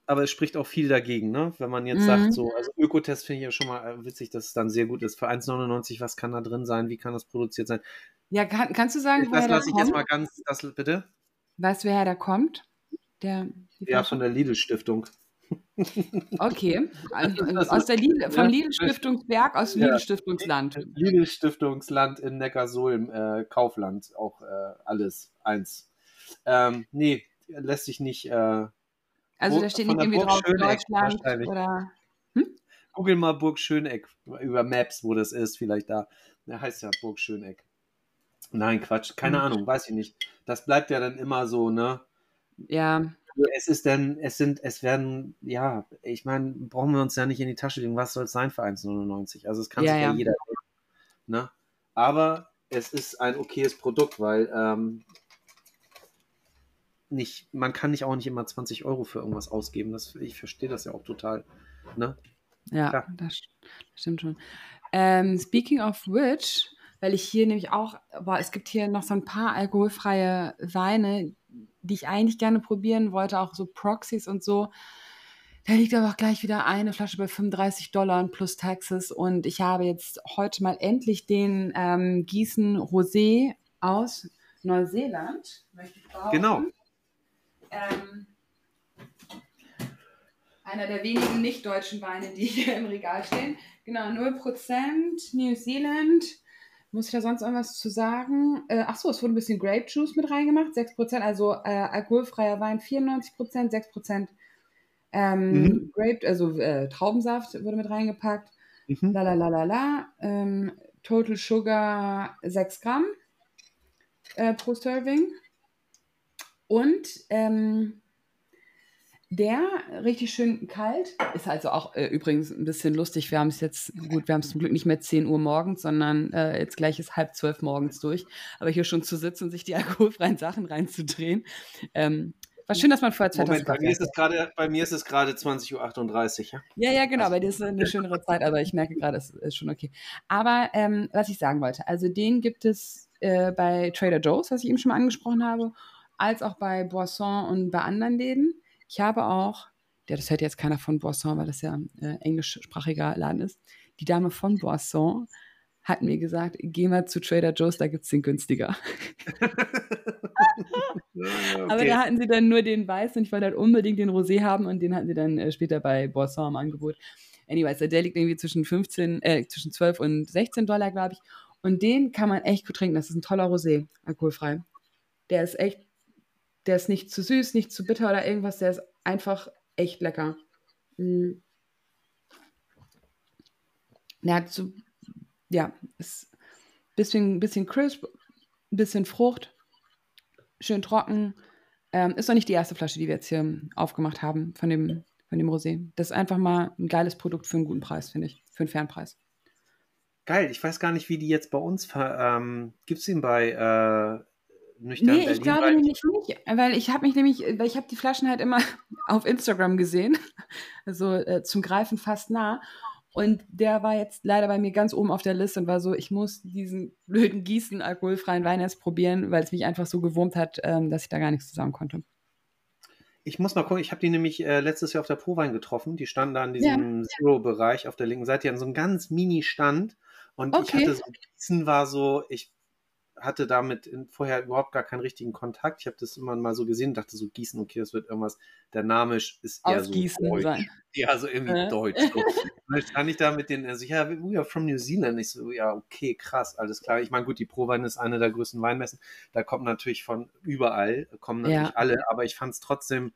aber es spricht auch viel dagegen, ne? Wenn man jetzt Mhm. sagt, so, also Ökotest finde ich ja schon mal äh, witzig, dass es dann sehr gut ist. Für 1,99, was kann da drin sein? Wie kann das produziert sein? Ja, kann, kannst du sagen, Das woher der lasse ich jetzt kommt? mal ganz, das bitte? Weißt du, woher der kommt? Der, Ja, von der Lidl-Stiftung. Okay. *laughs* Also, Das aus der Lidl, vom ja. Lidl-Stiftungsberg, aus dem Ja. Lidl-Stiftungsland. Lidl-Stiftungsland in Neckarsulm, äh, Kaufland, auch äh, alles eins. Ähm, nee, lässt sich nicht. Äh, Also da steht nicht irgendwie Burg drauf Schöneck Deutschland oder. Google mal Burg Schöneck über Maps, wo das ist, vielleicht da. Der heißt ja Burg Schöneck. Nein, Quatsch, keine Hm. Ahnung, weiß ich nicht. Das bleibt ja dann immer so, ne? Ja, Es ist denn, es sind, es werden, ja, ich meine, brauchen wir uns ja nicht in die Tasche legen, was soll es sein für 1,99? Also es kann Ja, sich ja, ja. jeder, ne? Aber es ist ein okayes Produkt, weil ähm, nicht, man kann nicht auch nicht immer 20 Euro für irgendwas ausgeben. Das, ich verstehe das ja auch total. Ne? ja, Klar. das, stimmt schon. Ähm, speaking of which, weil ich hier nämlich auch, boah, es gibt hier noch so ein paar alkoholfreie Weine, die ich eigentlich gerne probieren wollte, auch so Proxys und so. Da liegt aber auch gleich wieder eine Flasche bei 35 Dollar plus Taxes. Und ich habe jetzt heute mal endlich den ähm, Gießen Rosé aus Neuseeland. möchte ich. Genau. Ähm, einer der wenigen nicht-deutschen Weine, die hier im Regal stehen. Genau, 0% New Zealand. Muss ich da sonst irgendwas zu sagen? Äh, Achso, es wurde ein bisschen Grape Juice mit reingemacht. 6%, also äh, alkoholfreier Wein 94%, 6% ähm, Mhm. Grape, also äh, Traubensaft wurde mit reingepackt. Mhm. La la la la la. Ähm, Total Sugar 6 Gramm äh, pro Serving. Und ähm, der richtig schön kalt ist also auch äh, übrigens ein bisschen lustig. Wir haben es jetzt, gut, wir haben es zum Glück nicht mehr 10 Uhr morgens, sondern äh, jetzt gleich ist halb zwölf morgens durch. Aber hier schon zu sitzen und sich die *laughs* alkoholfreien Sachen reinzudrehen. Ähm, war schön, dass man vorher 2000 Moment, bei mir, ist es grade, bei mir ist es gerade 20.38 Uhr. Ja? ja, ja, genau. Bei dir ist es eine schönere Zeit, aber ich merke gerade, es ist schon okay. Aber ähm, was ich sagen wollte, also den gibt es äh, bei Trader Joe's, was ich eben schon mal angesprochen habe, als auch bei Boisson und bei anderen Läden. Ich habe auch, ja, das hört jetzt keiner von Boisson, weil das ja äh, englischsprachiger Laden ist. Die Dame von Boisson hat mir gesagt, geh mal zu Trader Joe's, da gibt es den günstiger. *laughs* okay. Aber da hatten sie dann nur den Weiß und ich wollte halt unbedingt den Rosé haben und den hatten sie dann äh, später bei Boisson im Angebot. Anyways, der liegt irgendwie zwischen 15, äh, zwischen 12 und 16 Dollar, glaube ich. Und den kann man echt gut trinken. Das ist ein toller Rosé, alkoholfrei. Der ist echt der ist nicht zu süß, nicht zu bitter oder irgendwas. Der ist einfach echt lecker. Mhm. Der hat so, ja, ist ein bisschen, bisschen crisp, ein bisschen Frucht, schön trocken. Ähm, ist noch nicht die erste Flasche, die wir jetzt hier aufgemacht haben von dem, von dem Rosé. Das ist einfach mal ein geiles Produkt für einen guten Preis, finde ich. Für einen fairen Preis. Geil, ich weiß gar nicht, wie die jetzt bei uns ähm, gibt es ihn bei äh, nüchtern Nee, ich glaube nämlich nicht, weil ich habe mich nämlich, weil ich habe die Flaschen halt immer *laughs* auf Instagram gesehen, *laughs* also äh, zum Greifen fast nah. Und der war jetzt leider bei mir ganz oben auf der Liste und war so, ich muss diesen blöden Gießen alkoholfreien Wein erst probieren, weil es mich einfach so gewurmt hat, ähm, dass ich da gar nichts zusammen konnte. Ich muss mal gucken, ich habe die nämlich äh, letztes Jahr auf der Prowein getroffen. Die standen da in diesem ja. Zero-Bereich auf der linken Seite. Die hatten so einen ganz Mini-Stand. Und okay. ich hatte so, Gießen war so, ich hatte damit vorher überhaupt gar keinen richtigen Kontakt. Ich habe das immer mal so gesehen und dachte so, Gießen, okay, das wird irgendwas. Der Name ist eher Aus so Gießen deutsch. Sein. *laughs* Ja, so irgendwie äh. deutsch. So. dann stand ich da mit den, also ja, we are from New Zealand. Ich so, ja, okay, krass, alles klar. Ich meine, gut, die Prowein ist eine der größten Weinmessen. Da kommt natürlich von überall, kommen natürlich ja. alle, aber ich fand es trotzdem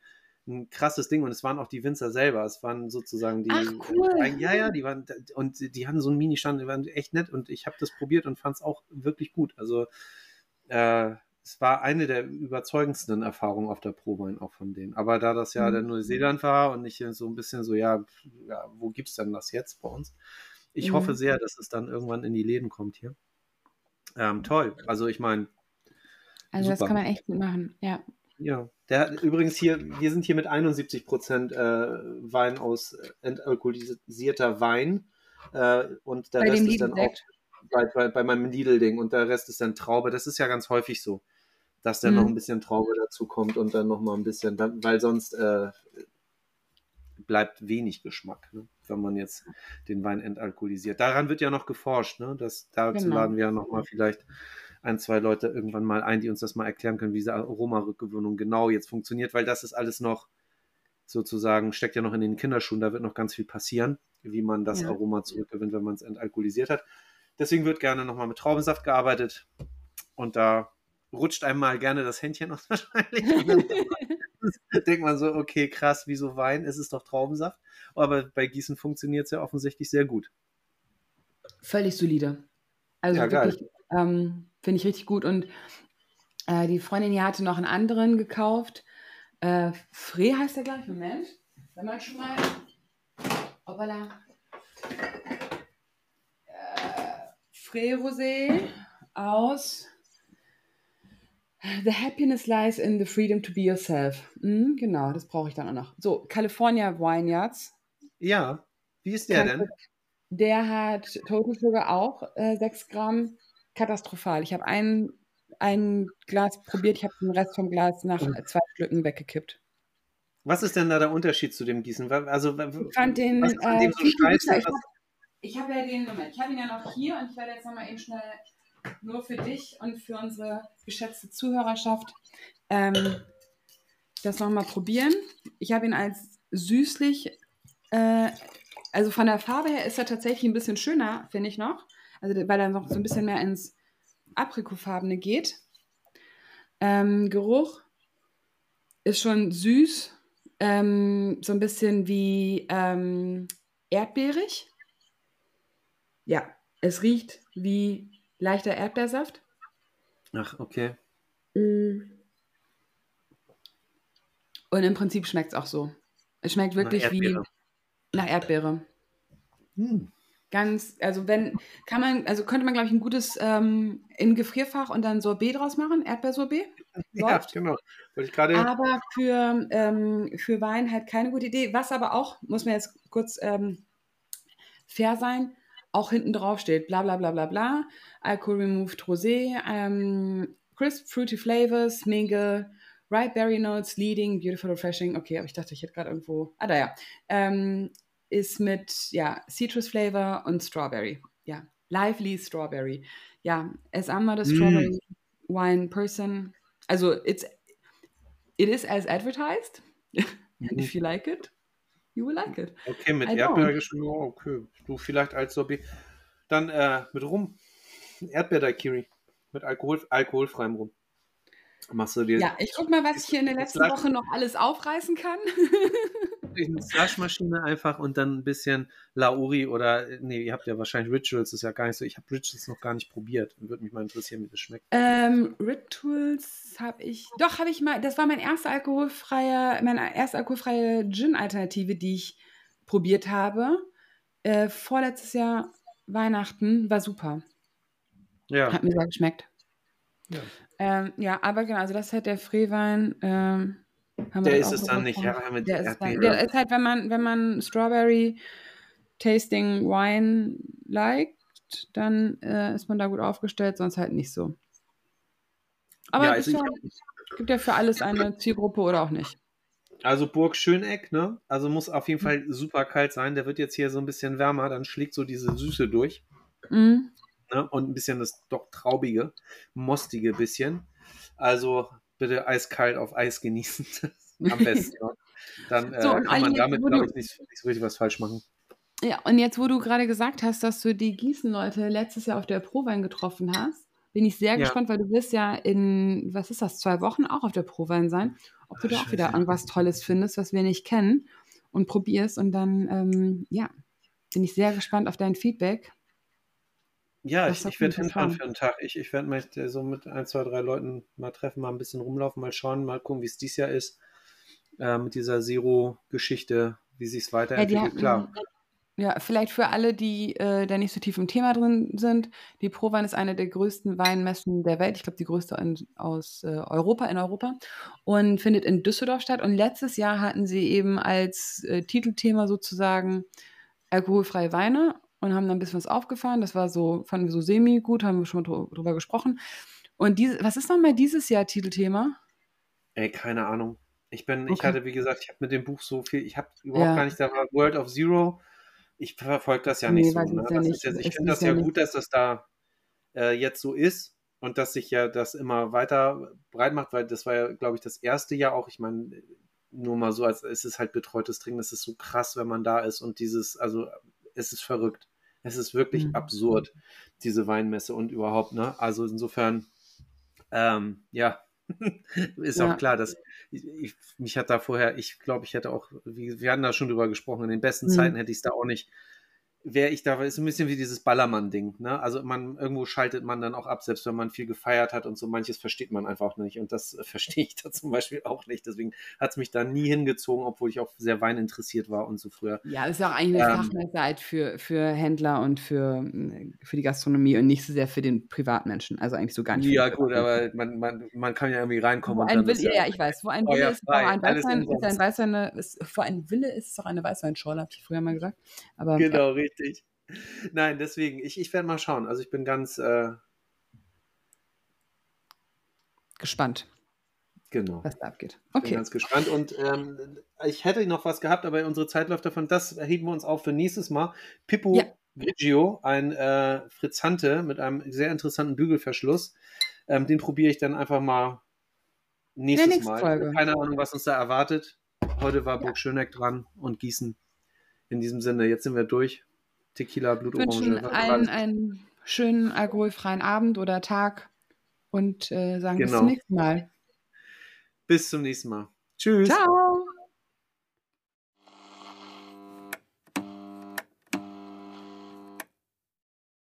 ein krasses Ding und es waren auch die Winzer selber. Es waren sozusagen die. Ach, cool. Ja, ja, die waren und die hatten so einen Mini-Stand, die waren echt nett und ich habe das probiert und fand es auch wirklich gut. Also äh, es war eine der überzeugendsten Erfahrungen auf der Probein auch von denen. Aber da das ja mhm. der Neuseeland war und ich so ein bisschen so, ja, ja wo gibt's denn das jetzt bei uns? Ich mhm. hoffe sehr, dass es dann irgendwann in die Läden kommt hier. Ähm, toll. Also ich meine. Also super. das kann man echt gut machen, ja. Ja, der übrigens hier, wir sind hier mit 71 Prozent äh, Wein aus äh, entalkoholisierter Wein äh, und der bei Rest ist dann auch bei, bei, bei meinem Lidl-Ding und der Rest ist dann Traube. Das ist ja ganz häufig so, dass dann mhm. noch ein bisschen Traube dazu kommt und dann noch mal ein bisschen, weil sonst äh, bleibt wenig Geschmack, ne? wenn man jetzt den Wein entalkoholisiert. Daran wird ja noch geforscht, ne? Das, dazu genau. laden wir ja noch mal vielleicht ein, zwei Leute irgendwann mal ein, die uns das mal erklären können, wie diese Aromarückgewöhnung genau jetzt funktioniert, weil das ist alles noch sozusagen, steckt ja noch in den Kinderschuhen, da wird noch ganz viel passieren, wie man das ja. Aroma zurückgewinnt, wenn man es entalkoholisiert hat. Deswegen wird gerne nochmal mit Traubensaft gearbeitet und da rutscht einem mal gerne das Händchen aus *laughs* wahrscheinlich. *laughs* denkt man so, okay, krass, wieso Wein? Es ist doch Traubensaft. Aber bei Gießen funktioniert es ja offensichtlich sehr gut. Völlig solide. Also ja, wirklich, ähm, Finde ich richtig gut. Und äh, die Freundin hier hatte noch einen anderen gekauft. Äh, Free heißt der, glaube ich. Moment. Wenn man schon mal. Hoppala. Äh, Free Rosé aus. The happiness lies in the freedom to be yourself. Mhm, genau, das brauche ich dann auch noch. So, California Vineyards. Ja, wie ist der denn? Der hat Total Sugar auch äh, 6 Gramm katastrophal. Ich habe ein, ein Glas probiert, ich habe den Rest vom Glas nach mhm. zwei Schlücken weggekippt. Was ist denn da der Unterschied zu dem Gießen? Also, ich fand den, was ist an dem äh, so scheiße? Ich habe hab ja den, Moment, ich habe ihn ja noch hier und ich werde jetzt nochmal eben schnell nur für dich und für unsere geschätzte Zuhörerschaft ähm, das nochmal probieren. Ich habe ihn als süßlich, äh, also von der Farbe her ist er tatsächlich ein bisschen schöner, finde ich noch. Also weil er noch so ein bisschen mehr ins Aprikofarbene geht. Ähm, Geruch ist schon süß, ähm, so ein bisschen wie ähm, erdbeerig. Ja, Es riecht wie leichter Erdbeersaft. Ach, okay. Mm. Und im Prinzip schmeckt es auch so. Es schmeckt wirklich Nach wie nach Erdbeere. Hm. Ganz, also wenn, kann man, also könnte man, glaube ich, ein gutes ähm, in Gefrierfach und dann Sorbet draus machen, Erdbeersorbet. Ja, Läuft. genau. Wollte ich gerade. Aber für, ähm, für Wein halt keine gute Idee. Was aber auch, muss man jetzt kurz ähm, fair sein, auch hinten drauf steht, bla bla bla bla bla, Alcohol Removed Rosé, ähm, Crisp Fruity Flavors, Mingle, Ripe Berry Notes, Leading, Beautiful Refreshing. Okay, aber ich dachte, ich hätte gerade irgendwo, ah da ja, ähm, ist mit, ja, Citrus Flavor und Strawberry. Ja, Lively Strawberry. Ja, as I'm not a Mm. strawberry wine person, also it's, it is as advertised. And *laughs* if you like it, you will like it. Okay, mit. Erdbeergeschmack, oh, okay. Du vielleicht als Sorbet. Dann äh, mit Rum. Erdbeer-Daiquiri. Mit Alkohol, alkoholfreiem Rum. Machst du dir Ja, ich guck mal, was ich hier in der letzten Woche noch alles aufreißen kann. *laughs* eine Slushmaschine einfach und dann ein bisschen Lauri oder, nee, ihr habt ja wahrscheinlich Rituals, ist ja gar nicht so. Ich habe Rituals noch gar nicht probiert. Würde mich mal interessieren, wie das schmeckt. ähm, Rituals habe ich, doch habe ich mal, das war mein erster alkoholfreier, meine erste alkoholfreie Gin-Alternative, die ich probiert habe. Äh, vorletztes Jahr Weihnachten war super. Ja. Hat mir sehr geschmeckt. Ja. Ähm, ja, aber genau, also das ist halt der Freewein. Ähm, Der ist es dann nicht, ja, mit Der ist, dann, der ist halt, wenn man, wenn man Strawberry Tasting Wine liked, dann äh, ist man da gut aufgestellt, sonst halt nicht so. Aber Ja, es also ja, gibt ja für alles eine Zielgruppe oder auch nicht. Also Burg Schöneck, ne? Also muss auf Mhm. jeden Fall super kalt sein. Der wird jetzt hier so ein bisschen wärmer, dann schlägt so diese Süße durch. Mhm. Ne? Und ein bisschen das doch traubige, mostige bisschen. Also bitte eiskalt auf Eis genießen. *laughs* Am besten. ne? Dann äh, So, und kann man damit, glaube du- ich, nicht, nicht so richtig was falsch machen. Ja, und jetzt, wo du gerade gesagt hast, dass du die Gießen-Leute letztes Jahr auf der Prowein getroffen hast, bin ich sehr Ja. gespannt, weil du wirst ja in, was ist das, zwei Wochen auch auf der Prowein sein, ob du Ah, da auch wieder irgendwas Tolles findest, was wir nicht kennen und probierst und dann, ähm, ja, bin ich sehr gespannt auf dein Feedback. Ja, ich, ich werde hinfahren für einen Tag. Ich, ich werde mich so mit ein, zwei, drei Leuten mal treffen, mal ein bisschen rumlaufen, mal schauen, mal gucken, wie es dieses Jahr ist. Äh, mit dieser Zero-Geschichte, wie sich es weiterentwickelt. hatten- Klar. Ja, vielleicht für alle, die äh, da nicht so tief im Thema drin sind. Die Prowein ist eine der größten Weinmessen der Welt. Ich glaube, die größte in, aus äh, Europa, in Europa. Und findet in Düsseldorf statt. Und letztes Jahr hatten sie eben als äh, Titelthema sozusagen alkoholfreie Weine und haben dann ein bisschen was aufgefahren. Das war so, fanden wir so semi-gut, haben wir schon mal drü- drüber gesprochen. Und diese, was ist nochmal dieses Jahr Titelthema? Ey, keine Ahnung. Ich bin, ich Okay. hatte, wie gesagt, ich habe mit dem Buch so viel, ich habe überhaupt Ja. gar nicht, da war World of Zero. Ich verfolge das ja Nee, nicht so. ich Ne? ja Das nicht. ist jetzt, ich Ich finde das ja ja nicht. gut, dass das da äh, jetzt so ist und dass sich ja das immer weiter breit macht, weil das war ja, glaube ich, das erste Jahr auch. Ich meine, nur mal so, als es ist halt betreutes Trinken, das ist so krass, wenn man da ist und dieses, also es ist verrückt. Es ist wirklich Mhm. absurd, diese Weinmesse und überhaupt, ne? Also insofern, ähm, ja, *laughs* ist Ja. auch klar, dass ich, ich, mich hat da vorher, ich glaube, ich hätte auch, wie, wir hatten da schon drüber gesprochen, in den besten Mhm. Zeiten hätte ich es da auch nicht, wäre ich da, ist ein bisschen wie dieses Ballermann-Ding, ne? Also man, irgendwo schaltet man dann auch ab, selbst wenn man viel gefeiert hat und so, manches versteht man einfach nicht und das äh, *laughs* verstehe ich da zum Beispiel auch nicht, deswegen hat es mich da nie hingezogen, obwohl ich auch sehr weininteressiert war und so früher. Ja, ist ja auch eigentlich eine Ähm. Fachmesse halt für, für Händler und für, äh, für die Gastronomie und nicht so sehr für den Privatmenschen. Also eigentlich so gar nicht. Ja gut, aber man, man, man kann ja irgendwie reinkommen Wo und ein dann Wille, ist ja, ja, ich weiß, wo ein Wille ist, frei, ein alles Weißwein, ist ein Weißwein, ist, vor ein Wille ist es auch eine Weißweinschorle, habe ich früher mal gesagt. Aber ja, Genau, richtig. Nein, deswegen, ich, ich werde mal schauen. Also ich bin ganz, äh, gespannt, genau. was da abgeht. Ich bin Okay. ganz gespannt. Und ähm, ich hätte noch was gehabt, aber unsere Zeit läuft davon. Das heben wir uns auf für nächstes Mal. Pippo Ja. Grigio, ein äh, Frizzante mit einem sehr interessanten Bügelverschluss. Ähm, den probiere ich dann einfach mal nächstes Mal. Folge. Keine Ahnung, was uns da erwartet. Heute war Burg Schöneck dran und Gießen. In diesem Sinne, jetzt sind wir durch. Tequila, Wir wünschen Blutorange. allen einen schönen alkoholfreien Abend oder Tag und äh, sagen bis Genau. zum nächsten Mal. Bis zum nächsten Mal. Tschüss. Ciao!